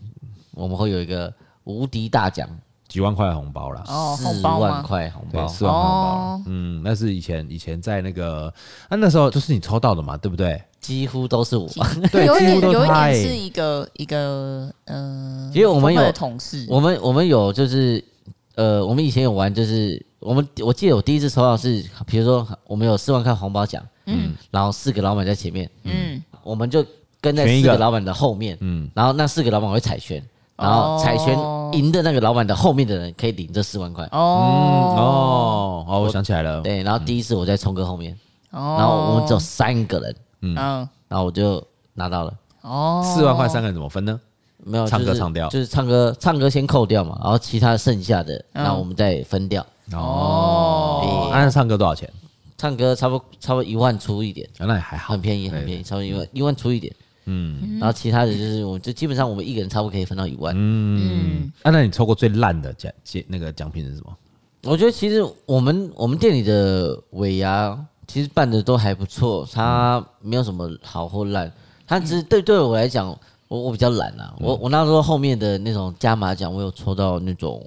我们会有一个无敌大奖，几万块红包啦，哦，四万块红包，四万红包，嗯，那是以前以前在那个，那那时候就是你抽到的嘛，对不对？几乎都是我，对，有一点有一点是一个一个，嗯，其实我们有同事，我们我们有就是，呃，我们以前有玩，就是我们我记得我第一次抽到是，比如说我们有四万块红包奖，嗯，然后四个老板在前面，嗯，我们就跟在四个老板的后面，嗯，然后那四个老板会彩券。然后彩拳赢的那个老板的后面的人可以领这四万块。哦哦哦，我想起来了。对，然后第一次我在聪哥后面，然后我们只有三个人，嗯，然后我就拿到了。哦，四万块三个人怎么分呢？没有，唱歌唱掉，就是唱歌唱歌先扣掉嘛，然后其他剩下的，然后我们再分掉。哦，按唱歌多少钱？唱歌差不多差不多一万出一点，那也还好，很便宜很便宜，差不多一万一万出一点。嗯，然后其他的就是，我就基本上我们一个人差不多可以分到一万。嗯，啊，那你抽过最烂的奖奖那个奖品是什么？我觉得其实我们我们店里的尾牙其实办的都还不错，它没有什么好或烂，它只是对对我来讲，我我比较懒啊，我我那时候后面的那种加码奖，我有抽到那种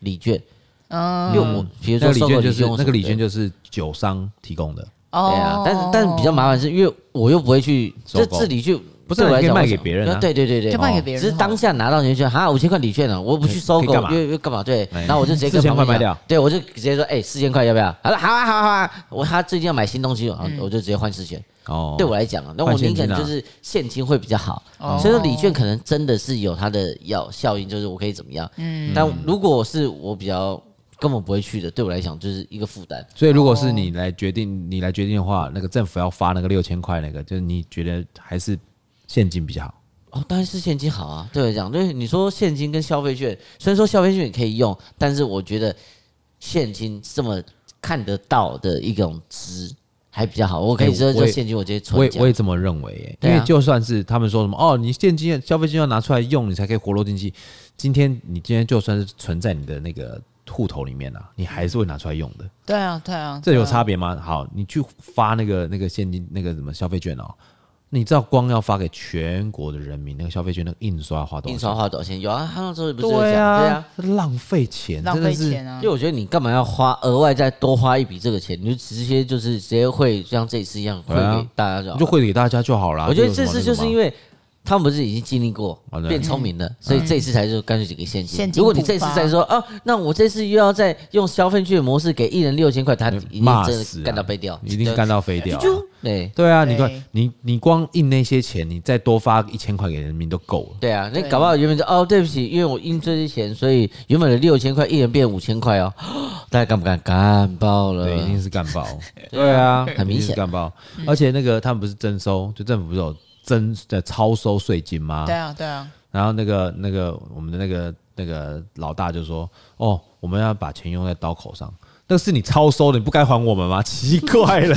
礼券，嗯，因为我比如说礼券就是那个礼券就是酒商提供的，对啊，但是但是比较麻烦是因为我又不会去这这礼券。不是，可以卖给别人啊！对对对对，就卖给别人。只是当下拿到你就觉得，哈，五千块礼券呢，我不去收购，又又干嘛？对，然后我就直接四千块卖掉。对，我就直接说，哎，四千块要不要？他说好啊，好啊，好啊。我他最近要买新东西，我就直接换四千。哦，对我来讲啊，那我宁可就是现金会比较好。所以说礼券可能真的是有它的要效应，就是我可以怎么样？嗯。但如果是我比较根本不会去的，对我来讲就是一个负担。所以如果是你来决定，你来决定的话，那个政府要发那个六千块，那个就是你觉得还是现金比较好？哦，当然是现金好啊，对我讲，对你说现金跟消费券，虽然说消费券也可以用，但是我觉得现金这么看得到的一种值还比较好。我可以说，就现金我直接存。我也我也这么认为，因为就算是他们说什么哦，你现金消费券要拿出来用，你才可以活络经济。今天你今天就算是存在你的那个户头里面啊，你还是会拿出来用的。对啊，对啊，这有差别吗？好，你去发那个那个现金那个什么消费券哦。你知道光要发给全国的人民那个消费券，那个印刷花多少钱？印刷花多少钱？有啊，他那时候不是讲对啊，对啊，浪费钱，浪费钱啊！因为我觉得你干嘛要花额外再多花一笔这个钱？你就直接就是直接汇，像这次一样汇给大家就好，就汇给大家就好了。我觉得这次就是因为。他们不是已经经历过变聪明了，所以这一次才就干脆几个现金。如果你这次再说哦，那我这次又要再用消费券模式给一人六千块，他一定真的干到飞掉，一定干到飞掉。对对啊，你看你你光印那些钱，你再多发一千块给人民都够了。对啊，那搞不好原本就哦，对不起，因为我印这些钱，所以原本的六千块一人变五千块哦，大家干不干？干爆了，对，一定是干爆。对啊，很明显干爆。而且那个他们不是征收，就政府不是有。真的超收税金吗？对啊，对啊。然后那个那个我们的那个那个老大就说：“哦，我们要把钱用在刀口上。”那是你超收的，你不该还我们吗？奇怪了，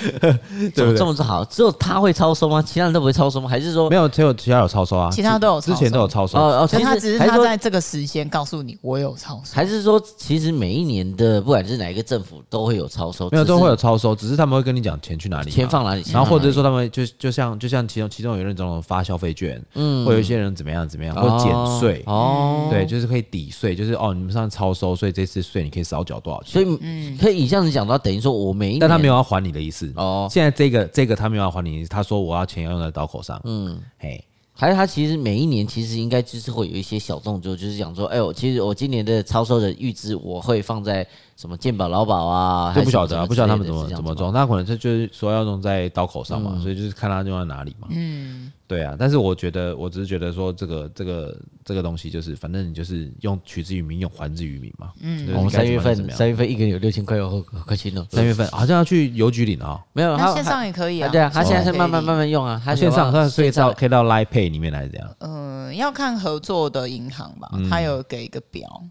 怎么这么好？只有他会超收吗？其他人都不会超收吗？还是说没有？只有其他有超收啊？其他都有，之前都有超收。哦哦，其实他只是他在这个时间告诉你我有超收，还是说其实每一年的不管是哪一个政府都会有超收？没有，都会有超收，只是他们会跟你讲钱去哪里，钱放哪里，然后或者说他们就就像就像其中其中有那种发消费券，嗯，会有一些人怎么样怎么样，或减税哦，对，就是可以抵税，就是哦，你们上超收，所以这次税你可以少缴多少钱？所以嗯，可以。以这样子讲的话，等于说我每一年，但他没有要还你的意思哦。现在这个这个他没有要还你的意思，他说我要钱要用在刀口上。嗯，嘿，还有他其实每一年其实应该就是会有一些小动作，就是讲说，哎我，其实我今年的超收的预支我会放在什么健保劳保啊，就不晓得啊，不晓得他们怎么怎么装，他可能他就是说要用在刀口上嘛，嗯、所以就是看他用在哪里嘛。嗯。对啊，但是我觉得，我只是觉得说，这个这个这个东西就是，反正你就是用取之于民，用还之于民嘛。嗯，我们三月份三月份一个人有六千块哦，可惜了。三月份好像要去邮局领啊，没有，他线上也可以啊。对啊，他现在是慢慢慢慢用啊，他线上他可以到可以到 Line Pay 里面来这样。嗯，要看合作的银行吧，他有给一个表。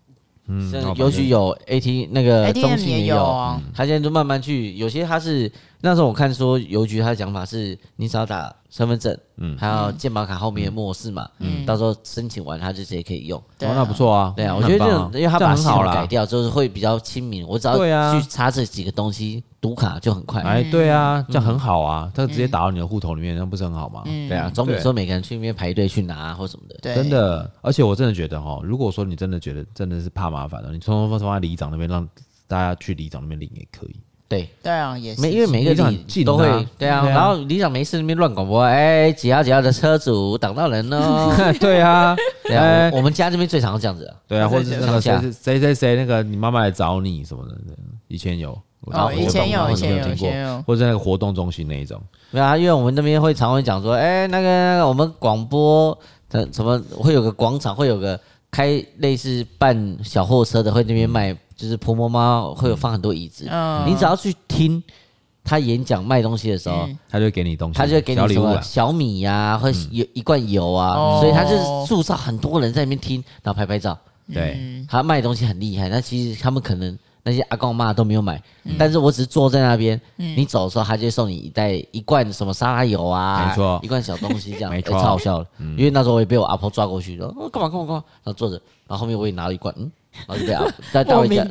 嗯，邮局有 AT 那个中信也有啊，他现在就慢慢去，有些他是那时候我看说邮局他的讲法是，你只要打。身份证，嗯，还有健保卡后面的末四嘛，嗯，到时候申请完他就直接可以用，哦，那不错啊，对啊，我觉得这种，因为他把系统改掉，就是会比较亲民，我只要去查这几个东西，读卡就很快，哎，对啊，这样很好啊，他直接打到你的户头里面，那不是很好吗？对啊，总比说每个人去那边排队去拿或什么的，真的，而且我真的觉得哈，如果说你真的觉得真的是怕麻烦的，你从从从在里长那边让大家去里长那边领也可以。对。对啊，也是，没因为每个里都会对啊，然后里长没事那边乱广播，哎，几号几号的车主挡到人哦，对啊，对啊，我们家这边最常这样子，对啊，或者是那个谁谁谁谁那个你妈妈来找你什么的，以前有，哦，以前有，以前有，以前有，或者那个活动中心那一种，没有啊，因为我们那边会常会讲说，哎，那个我们广播的什么会有个广场，会有个开类似办小货车的，会那边卖。就是婆婆妈会有放很多椅子，你只要去听他演讲卖东西的时候，他就给你东西，他就给你什么小米呀，或有一罐油啊，所以他就是塑造很多人在那边听，然后拍拍照。对，他卖东西很厉害，那其实他们可能那些阿公阿妈都没有买，但是我只是坐在那边，你走的时候他就送你一袋一罐什么沙拉油啊，没错，一罐小东西这样，超好笑的。因为那时候我也被我阿婆抓过去说，干嘛干嘛干嘛，然后坐着，然后后面我也拿了一罐，嗯。然后就给阿婆再倒一下，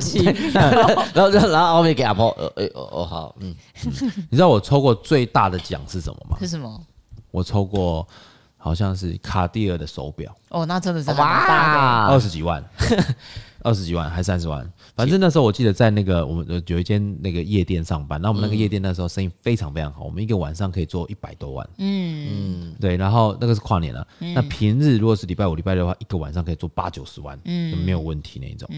然后然后然后后面给阿婆，呃哎哦哦好，嗯，你知道我抽过最大的奖是什么吗？是什么？我抽过好像是卡地尔的手表。哦，那真的是哇，二十几万，二十几万还是三十万？反正那时候我记得在那个我们有一间那个夜店上班，那我们那个夜店那时候生意非常非常好，我们一个晚上可以做一百多万。嗯嗯，对。然后那个是跨年了，那平日如果是礼拜五、礼拜六的话，一个晚上可以做八九十万，嗯，没有问题那一种。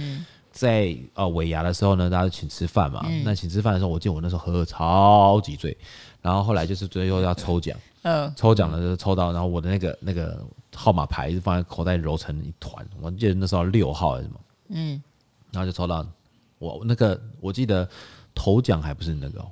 在呃尾牙的时候呢，大家就请吃饭嘛。那请吃饭的时候，我记得我那时候喝的超级醉。然后后来就是最后要抽奖，嗯，抽奖的时候抽到，然后我的那个那个号码牌是放在口袋揉成一团。我记得那时候六号还是什么，嗯，然后就抽到我那个，我记得头奖还不是那个，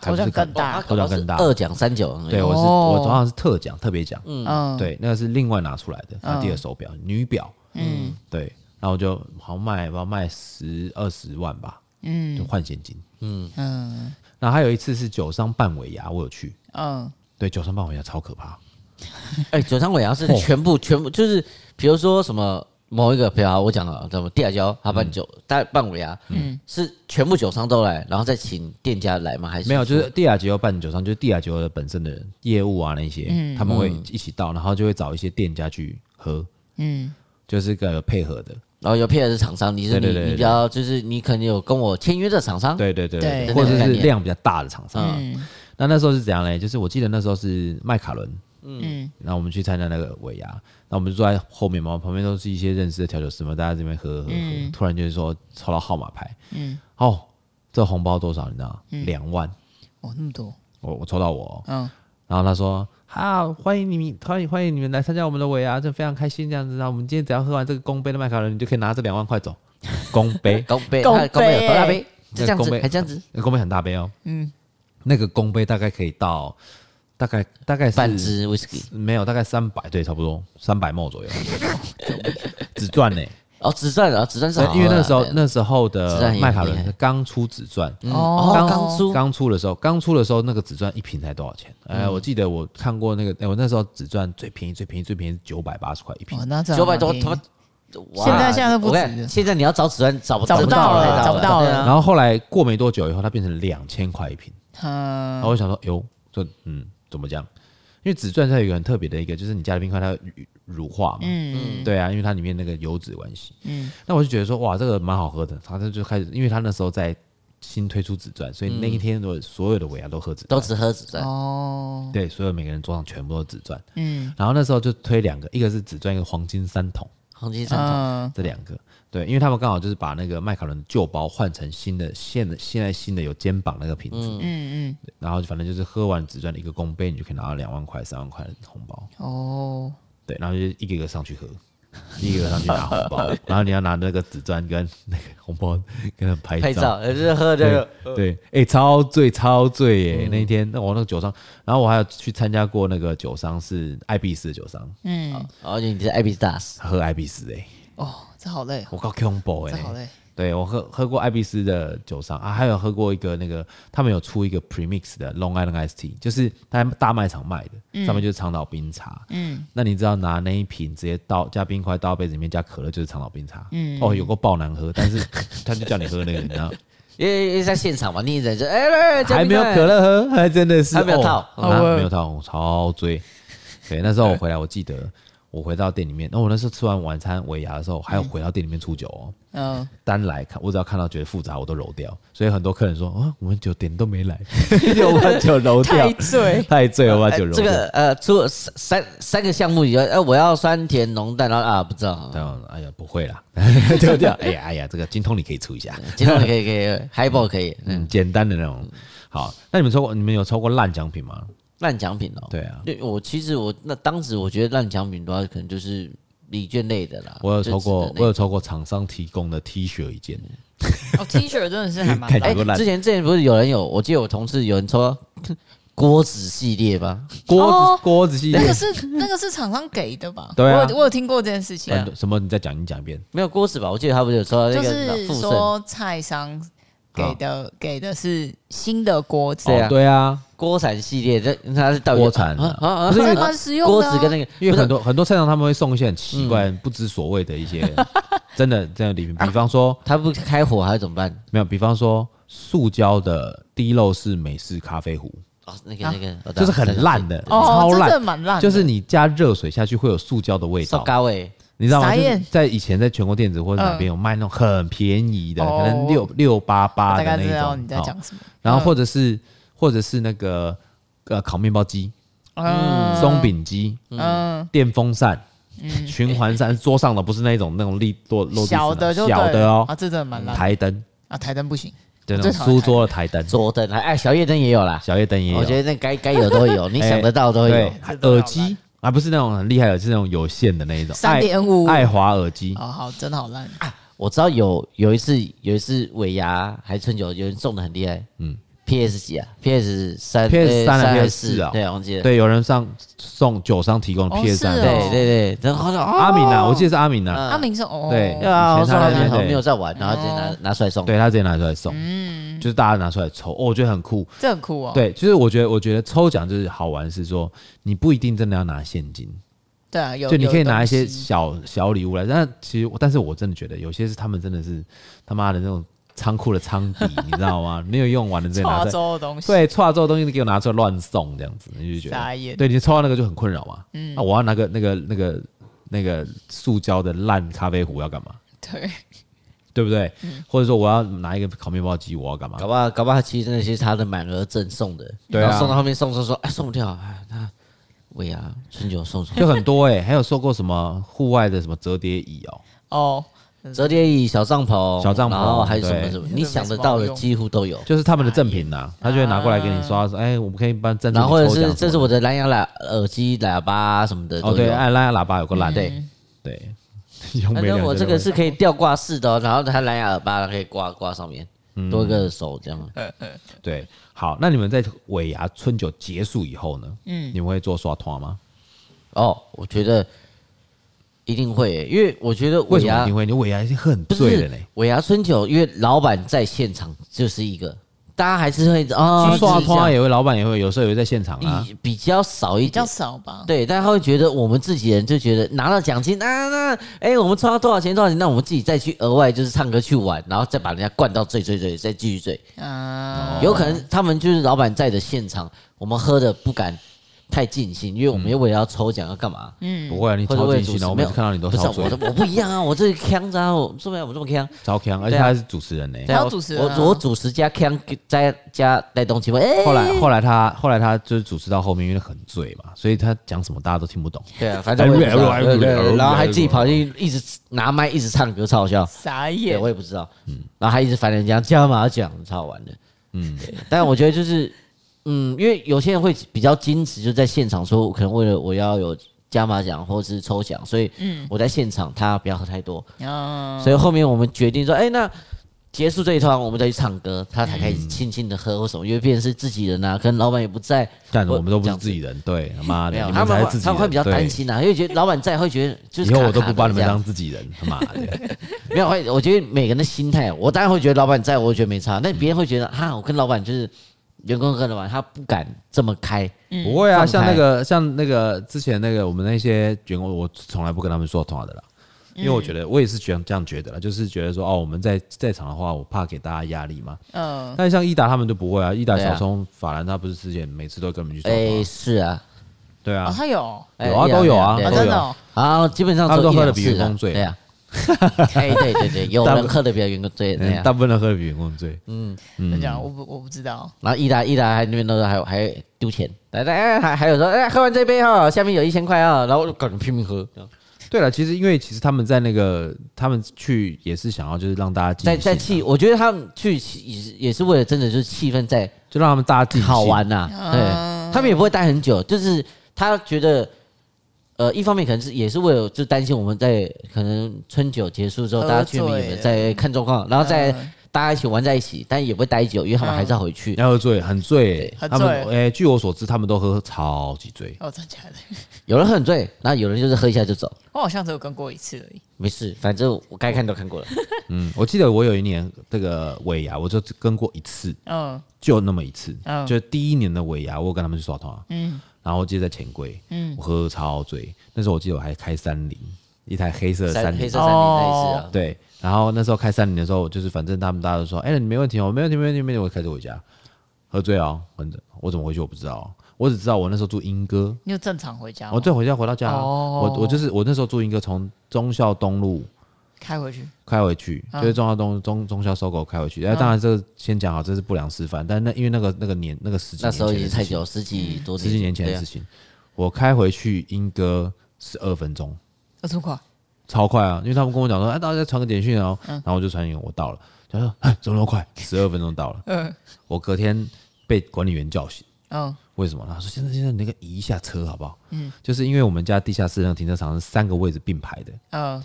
头奖更大，头奖更大，二奖三九。对，我是我好像是特奖特别奖，嗯，对，那个是另外拿出来的，他第二手表女表，嗯，对。然后我就好像卖，不知道卖十二十万吧，嗯，就换现金，嗯。嗯。然后还有一次是酒商办尾牙，我有去，嗯，对，酒商办尾牙超可怕。哎，酒商尾牙是全部全部就是，比如说什么某一个，比如我讲了什么地亚胶，他办酒，他办尾牙，嗯，是全部酒商都来，然后再请店家来吗？还是没有？就是地亚吉欧办酒商，就是地亚吉欧的本身的业务啊那些，他们会一起到，然后就会找一些店家去喝，嗯，就是个配合的。然后有配合的厂商，你是你你比较就是你可能有跟我签约的厂商，对对对对，或者是量比较大的厂商。那那时候是怎样嘞？就是我记得那时候是麦卡伦，嗯，然后我们去参加那个尾牙，那我们就坐在后面嘛，旁边都是一些认识的调酒师嘛，大家这边喝喝喝，突然就是说抽到号码牌，嗯，哦，这红包多少你知道？两万，哦，那么多，我我抽到我，嗯，然后他说。好，欢迎你们，欢迎欢迎你们来参加我们的尾牙，就非常开心这样子。然后我们今天只要喝完这个公杯的麦卡伦，你就可以拿这两万块走。公杯，公杯，公杯，公杯。有多大杯？这样子，还这样子，公杯很大杯哦。嗯，那个公杯大概可以到，大概大概是半支威士忌，没有，大概三百，对，差不多三百 ml 左右，只赚呢。哦，紫钻啊，紫钻是，因为那时候那时候的麦卡伦刚出紫钻，哦，刚出。刚出的时候，刚出的时候那个紫钻一瓶才多少钱？哎，我记得我看过那个，哎，我那时候紫钻最便宜最便宜最便宜九百八十块一瓶，九百多，他现在现在都不止，现在你要找紫钻找不找不到了，找不到了。然后后来过没多久以后，它变成两千块一瓶，然后我想说，哟，这嗯怎么讲？因为紫钻它有一个很特别的一个，就是你加了冰块它。乳化嘛，嗯，对啊，因为它里面那个油脂关系，嗯，那我就觉得说，哇，这个蛮好喝的，他就就开始，因为他那时候在新推出紫钻，所以那一天的所有的尾牙都喝紫钻，都只喝紫钻，哦，对，所有每个人桌上全部都是紫钻，嗯，然后那时候就推两个，一个是紫钻，一个黄金三桶，黄金三桶，这两个。对，因为他们刚好就是把那个麦卡伦旧包换成新的，现的现在新的有肩膀那个瓶子，嗯。嗯，然后反正就是喝完紫钻的一个公杯，你就可以拿到两万块、三万块的红包，哦。对，然后就一个一个上去喝，一个一个上去拿红包，然后你要拿那个紫钻跟那个红包跟他拍照，拍照，就是喝这个，对，哎，超醉超醉耶！那一天，那我那个酒商，然后我还有去参加过那个酒商是艾比斯的酒商，嗯，而且你是艾比斯大师，喝艾比斯哎，哦，这好累，我靠，combo 哎，这好累。对，我喝喝过艾比斯的酒商啊，还有喝过一个那个，他们有出一个 premix 的 Long Island Iced Tea，就是在大卖场卖的，嗯、上面就是长岛冰茶。嗯，那你知道拿那一瓶直接倒加冰块倒杯子里面加可乐就是长岛冰茶。嗯，哦，有个爆难喝，但是 他就叫你喝那个，你知道？因为因为在现场嘛，你忍着，哎、欸，还没有可乐喝，还真的是还没有套，没有套，超醉。对，那时候我回来，我记得。我回到店里面，那我那时候吃完晚餐尾牙的时候，还要回到店里面出酒哦。嗯，单来看，我只要看到觉得复杂，我都揉掉。所以很多客人说啊，我们酒点都没来，就把酒揉掉。太醉，太醉，我把酒揉掉。这个呃，出三三个项目以外，呃，我要酸甜浓淡，然后啊，不知道。对，哎呀，不会啦，就这样。哎呀，哎呀，这个精通你可以出一下，精通你可以可以，highball 可以，嗯，简单的那种。好，那你们抽过，你们有抽过烂奖品吗？烂奖品哦，对啊，对我其实我那当时我觉得烂奖品的话，可能就是礼券类的啦。我有抽过，我有抽过厂商提供的 T 恤一件。哦，T 恤真的是还蛮 哎，之前之前不是有人有，我记得我同事有人抽 锅子系列吧？锅子锅子系列，那个是那个是厂商给的吧？对啊，我我有听过这件事情。什么？你再讲，你讲一遍。没有锅子吧？我记得他不是有抽那个，就是说菜商给的给的是新的锅子。对啊。锅铲系列，这它是到锅铲啊。啊，不是蛮实用的。锅子跟那个，因为很多很多菜场他们会送一些很奇怪、不知所谓的一些 真的这样的礼品，比方说他不开火还是怎么办？没有，比方说塑胶的滴漏式美式咖啡壶。那个那个就是很烂的，超烂，蛮烂。就是你加热水下去会有塑胶的味道，高味，你知道吗？在以前在全国电子或者哪边有卖那种很便宜的，可能六六八八的那种。你在讲什么？然后或者是或者是那个呃烤面包机，嗯，松饼机，嗯，电风扇。循环扇桌上的不是那种那种立落落小的小的哦，啊，这真的蛮烂。台灯。啊，台灯不行，对，那种书桌的台灯，桌灯哎，小夜灯也有啦，小夜灯也有。我觉得那该该有都有，你 想得到都有。耳机啊，不是那种很厉害的，是那种有线的那一种，三点五爱华耳机。哦，好，真的好烂。我知道有有一次有一次尾牙还是春酒，有人中的很厉害，嗯。P S 几啊？P S 三、P S 三还是 P S 四啊？对，忘记了。对，有人上送酒商提供 P S 三。对对对，然后阿敏啊，我记得是阿敏啊。阿敏是哦。对啊，送他年头没有在玩，然后直接拿拿出来送。对他直接拿出来送，嗯，就是大家拿出来抽，我觉得很酷。这很酷哦。对，其实我觉得，我觉得抽奖就是好玩，是说你不一定真的要拿现金。对啊，有就你可以拿一些小小礼物来，但其实，但是我真的觉得有些是他们真的是他妈的那种。仓库的仓底，你知道吗？没有用完的这些拿出来，对，错州的东西你给我拿出来乱送这样子，你就觉得，对你抽到那个就很困扰嘛。嗯，那我要拿个那个那个那个塑胶的烂咖啡壶要干嘛？对，对不对？或者说我要拿一个烤面包机，我要干嘛？搞不好搞不好其实那些是他的满额赠送的，对啊，送到后面送送说哎送不掉，哎那尾牙春酒送送就很多哎，还有收过什么户外的什么折叠椅哦哦。折叠椅、小帐篷、小帐篷，然后还有什么什么，你想得到的几乎都有，就是他们的赠品呐，他就会拿过来给你刷，说，哎，我们可以帮赠。然后或者是这是我的蓝牙喇耳机、喇叭什么的。哦，对，哎，蓝牙喇叭有个蓝，对对。反正我这个是可以吊挂式的，然后它蓝牙耳巴可以挂挂上面，多一个手这样。对，好，那你们在尾牙春酒结束以后呢？嗯，你们会做刷团吗？哦，我觉得。一定会，因为我觉得尾牙一定会，你尾牙已经很醉了嘞。尾牙春酒，因为老板在现场就是一个，大家还是会啊，刷团也会，老板也会，有时候也会在现场啊，比较少一点，比较少吧。对，但他会觉得我们自己人就觉得拿到奖金啊，那哎，我们抽到多少钱多少钱，那我们自己再去额外就是唱歌去玩，然后再把人家灌到醉醉醉，再继续醉。啊，有可能他们就是老板在的现场，我们喝的不敢。太尽兴，因为我们又为了要抽奖要干嘛？嗯，不会啊，你超尽兴的，我每次看到你都超醉。不是我，我不一样啊，我这锵啊，我说没有我这么腔，超腔，而且他是主持人呢，还有主持人，我我主持加腔加加带动气氛。后来后来他后来他就是主持到后面，因为很醉嘛，所以他讲什么大家都听不懂。对啊，反正然后还自己跑进一直拿麦一直唱歌，超好笑。傻眼，我也不知道。嗯，然后还一直烦人家加码奖，超好玩的。嗯，但我觉得就是。嗯，因为有些人会比较矜持，就在现场说，可能为了我要有加码奖或者是抽奖，所以我在现场他不要喝太多。嗯，所以后面我们决定说，哎，那结束这一团，我们再去唱歌，他才开始轻轻的喝或什么，因为毕竟是自己人呐，可能老板也不在，但我们都不是自己人，对，妈的，他们他们会比较担心呐，因为觉得老板在会觉得，就是以后我都不把你们当自己人，他妈的，没有会，我觉得每个人的心态，我当然会觉得老板在，我觉得没差，但别人会觉得哈，我跟老板就是。员工喝的嘛，他不敢这么开。不会啊，像那个像那个之前那个我们那些员工，我从来不跟他们说同样的啦，因为我觉得我也是觉得这样觉得啦，就是觉得说哦，我们在在场的话，我怕给大家压力嘛。嗯。但是像伊达他们就不会啊，伊达小聪法兰他不是之前每次都跟我们去说是啊，对啊，他有有啊，都有啊，真的。啊，基本上他都喝的比员工醉。对啊。哎，对对对，有人喝的比较员工醉，大部分人喝的比员工醉。嗯嗯，这样我不我不知道。然后伊达伊达还那边都还有还丢钱，来来还还有说，哎，喝完这杯哈，下面有一千块啊，然后就赶紧拼命喝。对了，其实因为其实他们在那个他们去也是想要就是让大家在在气，我觉得他们去也是也是为了真的就是气氛在，就让他们大家好玩呐。对，他们也不会待很久，就是他觉得。呃，一方面可能是也是为了就担心我们在可能春酒结束之后，大家去没有在看状况，然后再大家一起玩在一起，但也不会待久，因为他们还是要回去。要喝醉，很醉，他们哎，据我所知，他们都喝超级醉。哦，真的假的？有人很醉，那有人就是喝一下就走。我好像只有跟过一次而已。没事，反正我该看都看过了。嗯，我记得我有一年这个尾牙，我就跟过一次，嗯，就那么一次，嗯，就第一年的尾牙，我跟他们去耍团，嗯。然后我记得在钱柜，嗯，我喝超醉。那时候我记得我还开三菱，一台黑色的三菱，黑色三菱那一次啊。对，然后那时候开三菱的时候，就是反正他们大家都说，哎，你没问题哦，没问题，没问题，没问题，我开车回家。喝醉哦，反正我怎么回去我不知道，我只知道我那时候住莺歌。你有正常回家？我正回家回到家，我我就是我那时候住莺歌，从忠孝东路开回去，开回去就是中华东中忠孝 SOGO 开回去。哎，当然这个先讲好，这是不良示范，但那因为那个那个年那个十几那时候已经太久，十几多十几年前的事情。我开回去应哥十二分钟，这么快？超快啊！因为他们跟我讲说，哎，大家传个简讯哦，然后我就传给我到了。他说：“哎，怎么那么快？十二分钟到了。”嗯，我隔天被管理员叫醒。嗯，为什么？他说：“现在现在那个移一下车好不好？”嗯，就是因为我们家地下室那个停车场是三个位置并排的。嗯，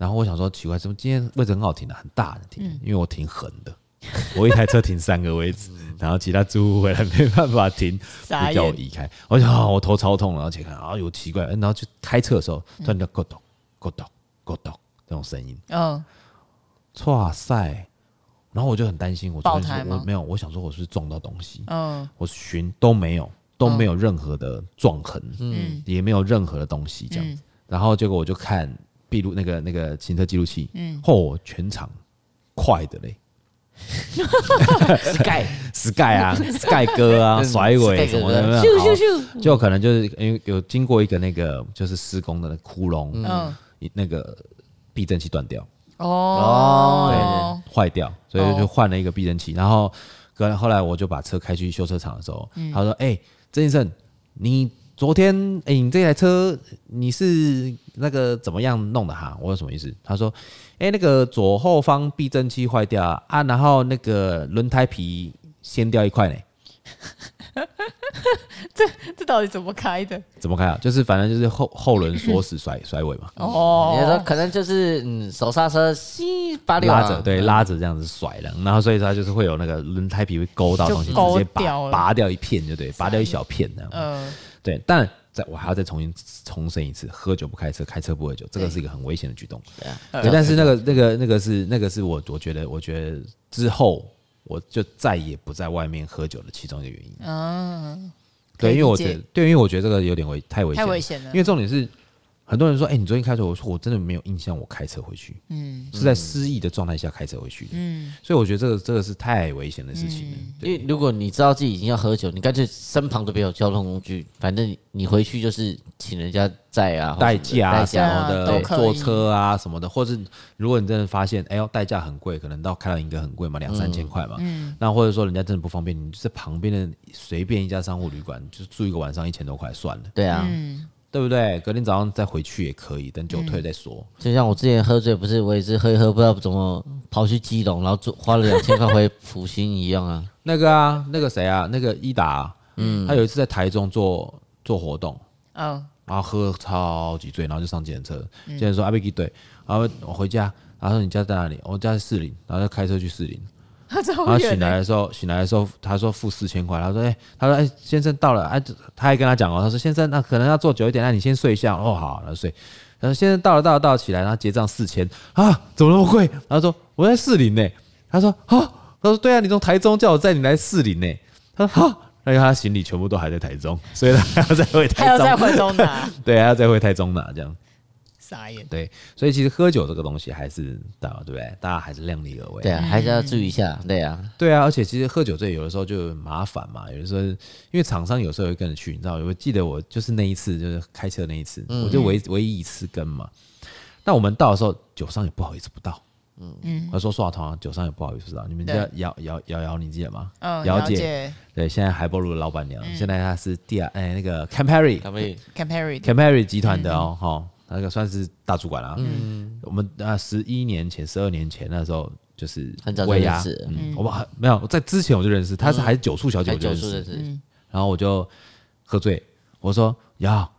然后我想说奇怪，怎么今天位置很好停的，很大的停？因为我停横的，我一台车停三个位置，然后其他租户回来没办法停，就叫我移开。我想我头超痛，然后且看啊，有奇怪，然后就开车的时候突然就咕咚咕咚咕咚这种声音。嗯。哇塞！然后我就很担心，我说我没有，我想说我是撞到东西？嗯，我寻都没有，都没有任何的撞痕，嗯，也没有任何的东西这样子。然后结果我就看闭路那个那个行车记录器，嗯，嚯，全场快的嘞，Sky。Sky 啊，Sky 哥啊，甩尾什么的，咻咻咻，就可能就是因为有经过一个那个就是施工的那窟窿，嗯，那个避震器断掉。哦，对，坏掉，所以就换了一个避震器。然后，后后来我就把车开去修车厂的时候，他说：“哎，曾先生，你昨天哎，你这台车你是那个怎么样弄的哈？”我说什么意思？他说：“哎，那个左后方避震器坏掉啊，然后那个轮胎皮掀掉一块呢。”这这到底怎么开的？怎么开啊？就是反正就是后后轮锁死甩甩尾嘛。哦，你说可能就是嗯手刹车吸把拉着，对，拉着这样子甩了，然后所以它就是会有那个轮胎皮会勾到东西，直接拔拔掉一片就对，拔掉一小片这样。嗯，对。但在我还要再重新重申一次，喝酒不开车，开车不喝酒，这个是一个很危险的举动。对，但是那个那个那个是那个是我我觉得我觉得之后。我就再也不在外面喝酒的其中一个原因。嗯，对，因为我觉得，对，因为我觉得这个有点危，太危险，太危险了。因为重点是，很多人说，哎，你昨天开车，我说我真的没有印象，我开车回去，嗯，是在失忆的状态下开车回去的，嗯，所以我觉得这个这个是太危险的事情了。因为如果你知道自己已经要喝酒，你干脆身旁都没有交通工具，反正你回去就是请人家载啊，代驾什么的，坐车啊什么的，或者如果你真的发现，哎呦，代驾很贵，可能到开到莺歌很贵嘛，两三千块嘛，嗯，那或者说人家真的不方便，你就在旁边的随便一家商务旅馆，就住一个晚上一千多块算了，对啊。对不对？隔天早上再回去也可以，等酒退再说。嗯、就像我之前喝醉，不是我也是喝一喝，不知道怎么跑去基隆，然后做花了两千块回福星一样啊。那个啊，那个谁啊，那个伊达、啊，嗯，他有一次在台中做做活动，嗯，然后喝超级醉，然后就上计程车，计程车说阿贝基对，然后我回家，然后说你家在哪里？我家在士林，然后就开车去士林。他醒来的时候，醒来的时候，他说付四千块。他说：“哎，他说哎，先生到了。哎，他还跟他讲哦，他说先生，那可能要坐久一点，那你先睡一下。哦，好，然后睡。他说先生到了，到了，到了，起来，然后结账四千啊，怎么那么贵？他说我在士林呢。他说啊，他说对啊，你从台中叫我载你来士林呢。他说好，因为他行李全部都还在台中，所以他还要再回台中，还要再回中拿，对，还要再回台中拿这样。”傻眼，对，所以其实喝酒这个东西还是，对不对？大家还是量力而为，对啊，还是要注意一下，对啊，对啊。而且其实喝酒醉有的时候就麻烦嘛，有的时候因为厂商有时候会跟着去，你知道，我记得我就是那一次，就是开车那一次，我就唯唯一一次跟嘛。那我们到的时候，酒商也不好意思不到，嗯。嗯，他说说好同酒商也不好意思不到，你们叫姚姚姚姚，你记得吗？嗯，瑶姐，对，现在海波路的老板娘，现在她是第二，哎，那个 Campari，Campari，Campari 集团的哦，哈。那个算是大主管了。嗯，我们啊，十一年前、十二年前那时候就是很早认识，嗯，我们还没有在之前我就认识，他是还是酒促小姐，我就认识。嗯然后我就喝醉，我说呀。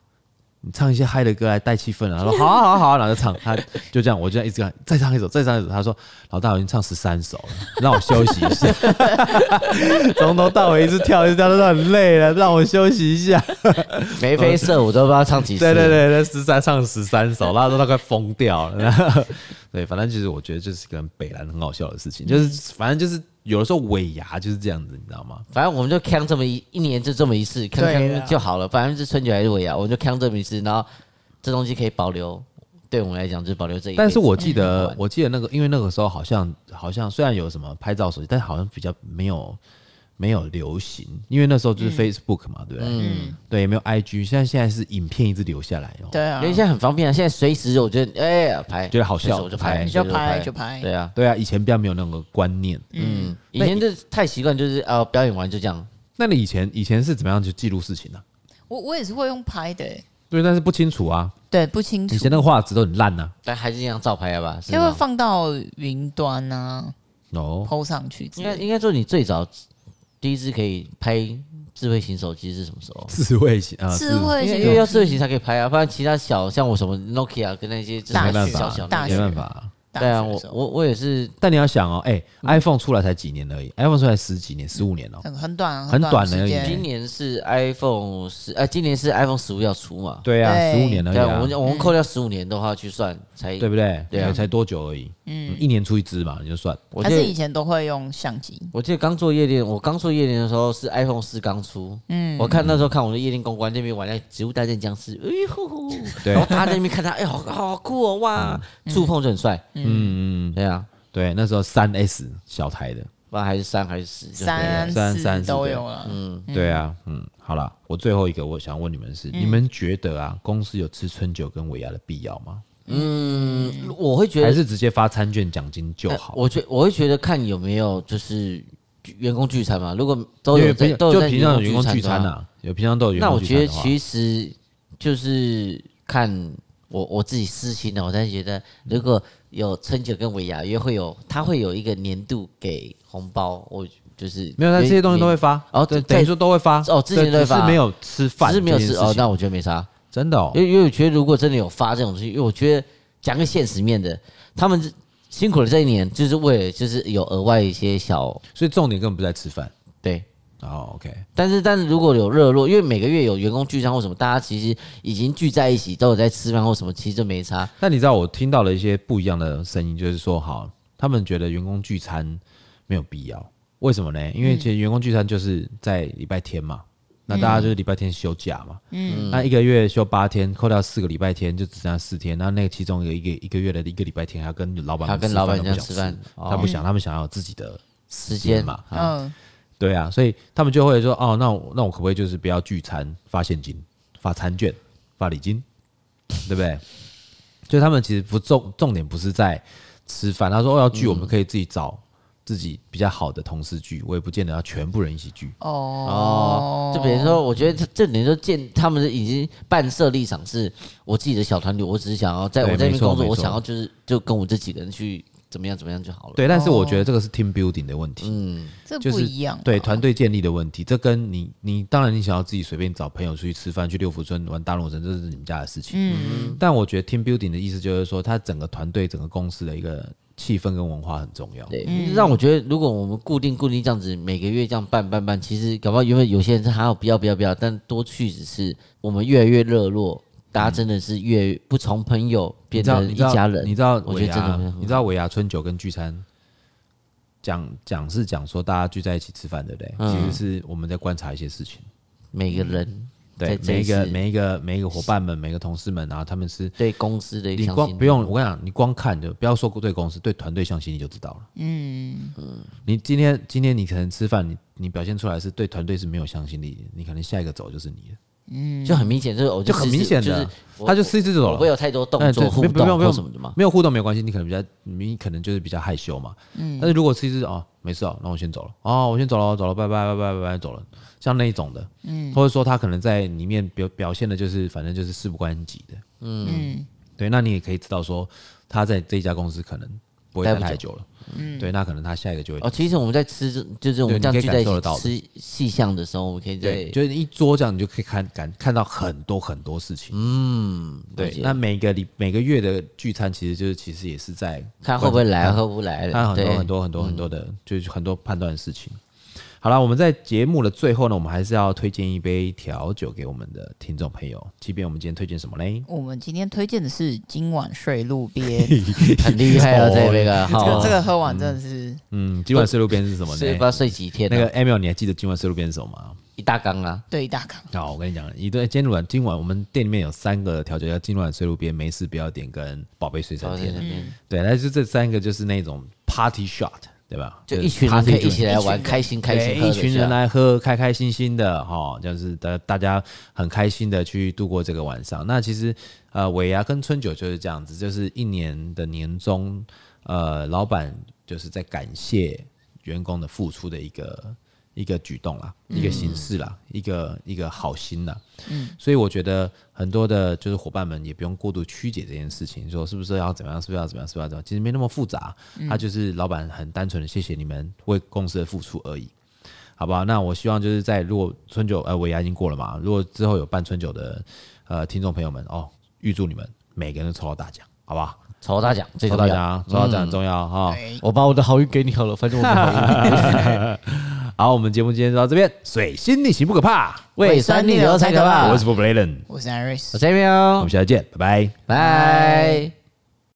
你唱一些嗨的歌来带气氛啊！他说 好啊好啊好啊，然后就唱，他就这样，我就这样一直看，再唱一首，再唱一首。他说老大我已经唱十三首了，让我休息一下。从头到尾一直跳，一直跳都很累了，让我休息一下。眉飞色舞都不知道唱几首。对对对，那十三唱十三首，然后都他快疯掉了。对，反正其实我觉得就是跟北兰很好笑的事情，就是反正就是。有的时候尾牙就是这样子，你知道吗？反正我们就扛这么一一年就这么一次，扛扛就好了。反正是春节还是尾牙，我们就扛这么一次，然后这东西可以保留。对我们来讲，就是保留这一。但是我记得，我记得那个，因为那个时候好像好像虽然有什么拍照手机，但好像比较没有没有流行，因为那时候就是 Facebook 嘛，对不对？嗯，对，也没有 IG，现在现在是影片一直留下来哦。对啊，因为现在很方便啊，现在随时我觉得哎呀拍，觉得好笑我就拍，就拍就拍。对啊，对啊，以前比较没有那个观念，嗯，以前就太习惯，就是呃表演完就这样。那你以前以前是怎么样去记录事情呢？我我也是会用拍的，对，但是不清楚啊，对，不清楚。以前那个画质都很烂啊，但还是一样照拍吧，因为放到云端啊，哦，PO 上去。应该应该说你最早。第一次可以拍智慧型手机是什么时候？智慧型啊，智慧型，因为要智慧型才可以拍啊，不然其他小像我什么 Nokia 跟那些大小小没办法。对啊，我我我也是，但你要想哦，哎，iPhone 出来才几年而已，iPhone 出来十几年、十五年哦，很很短，很短而已。今年是 iPhone 十，哎，今年是 iPhone 十五要出嘛？对啊，十五年而已。我们我们扣掉十五年的话去算，才对不对？对啊，才多久而已？嗯，一年出一支嘛，你就算。还是以前都会用相机。我记得刚做夜店，我刚做夜店的时候是 iPhone 四刚出，嗯，我看那时候看我的夜店公关那边玩那《植物大战僵尸》，哎呦，对，然后他在那边看他，哎，好好酷哦，哇，触碰就很帅，嗯嗯嗯。对啊，对，那时候三 S 小台的，不知道还是三还是十，三三三都有了。嗯，对啊，嗯，好了，我最后一个我想问你们是，你们觉得啊，公司有吃春酒跟尾牙的必要吗？嗯，我会觉得还是直接发餐券奖金就好。我觉我会觉得看有没有就是员工聚餐嘛，如果都有都有平常有员工聚餐啊，有平常都有。那我觉得其实就是看我我自己私心的，我才觉得如果。有春酒跟尾牙，约会有他会有一个年度给红包，我就是没有，他这些东西都会发。哦，对，等于说都会发。哦，之前都会发，是没有吃饭，只是没有吃哦，那我觉得没啥，真的哦，因为因为我觉得如果真的有发这种东西，因为我觉得讲个现实面的，他们辛苦了这一年，就是为了就是有额外一些小，所以重点根本不在吃饭，对。哦、oh，OK，但是但是如果有热络，因为每个月有员工聚餐或什么，大家其实已经聚在一起，都有在吃饭或什么，其实就没差。但你知道我听到了一些不一样的声音，就是说，好，他们觉得员工聚餐没有必要，为什么呢？因为其实员工聚餐就是在礼拜天嘛，嗯、那大家就是礼拜天休假嘛，嗯，那一个月休八天，扣掉四个礼拜天，就只剩下四天，那那个其中有一个一个月的一个礼拜天，还要跟老板他跟老板这样吃饭，他不想，他们想要有自己的时间嘛，嗯。对啊，所以他们就会说哦，那我那我可不可以就是不要聚餐，发现金、发餐券、发礼金，对不对？所以他们其实不重重点不是在吃饭。他说哦要聚，我们可以自己找自己比较好的同事聚，我也不见得要全部人一起聚。哦，就比如说，我觉得这等于说见他们已经半设立场是我自己的小团体，我只是想要在我这边工作，我想要就是就跟我这几个人去。怎么样？怎么样就好了。对，但是我觉得这个是 team building 的问题。嗯，这不一样。对，团队建立的问题，这跟你你当然你想要自己随便找朋友出去吃饭，去六福村玩大龙神，这是你们家的事情。嗯。但我觉得 team building 的意思就是说，它整个团队、整个公司的一个气氛跟文化很重要。对，让我觉得，如果我们固定固定这样子，每个月这样办办办，其实搞不好因为有些人他还有不要不要不要，但多去只是我们越来越热络。大家真的是越不从朋友变成一家人，你知道？我觉得真的，你知道尾牙春酒跟聚餐，讲讲是讲说大家聚在一起吃饭，对不对？其实是我们在观察一些事情。每个人对每一个每一个每一个伙伴们，每个同事们，然后他们是对公司的，你光不用我跟你讲，你光看就不要说对公司，对团队相信，你就知道了。嗯嗯，你今天今天你可能吃饭，你你表现出来是对团队是没有相信力，你可能下一个走就是你了。嗯，就很明显，就是就很明显的，他就吃一次就走了，不会有太多动作互动或什么的吗？没有互动没有关系，你可能比较你可能就是比较害羞嘛。嗯，但是如果吃一次哦，没事哦，那我先走了。哦，我先走了，走了，拜拜拜拜拜拜，走了。像那一种的，嗯，或者说他可能在里面表表现的就是反正就是事不关己的，嗯，对，那你也可以知道说他在这一家公司可能不会待太久了。嗯，对，那可能他下一个就会哦。其实我们在吃，就是我们这样聚在一起吃细项的时候，我们可以在就是一桌这样，你就可以看感看到很多很多事情。嗯，对。那每个礼每个月的聚餐，其实就是其实也是在看会不会来，会不会来，看很多很多很多很多的，就是很多判断的事情。好了，我们在节目的最后呢，我们还是要推荐一杯调酒给我们的听众朋友。即便我们今天推荐什么嘞？我们今天推荐的是今晚睡路边，很厉害啊！这杯个，这个这个喝完真的是，嗯，今晚睡路边是什么呢？睡不知道睡几天。那个 Emil，你还记得今晚睡路边是什么吗？一大缸啊，对，一大缸。好，我跟你讲，一对今晚今晚我们店里面有三个调酒，叫今晚睡路边，没事不要点跟宝贝睡三天。对，那就这三个就是那种 Party Shot。对吧？就一群人可以一起来玩，开心开心，一群人来喝，开开心心的哈，就是大大家很开心的去度过这个晚上。那其实呃，尾牙跟春酒就是这样子，就是一年的年终，呃，老板就是在感谢员工的付出的一个。一个举动啦，一个形式啦，嗯、一个一个好心啦。嗯，所以我觉得很多的，就是伙伴们也不用过度曲解这件事情，说是不是要怎么样，是不是要怎么样，是不是要怎么样？其实没那么复杂，他就是老板很单纯的谢谢你们为公司的付出而已，好不好？那我希望就是在如果春酒呃尾牙已经过了嘛，如果之后有办春酒的呃听众朋友们哦，预祝你们每个人都抽到大奖，好不好？抽到大奖，抽到大奖，抽到大奖很重要哈。我把我的好运给你好了，反正我不好运。好，我们节目今天就到这边。水星逆行不可怕，胃酸逆流才可怕。我是 Bob Dylan，我是 Iris，我是 Emil，我们下次见，拜拜，拜。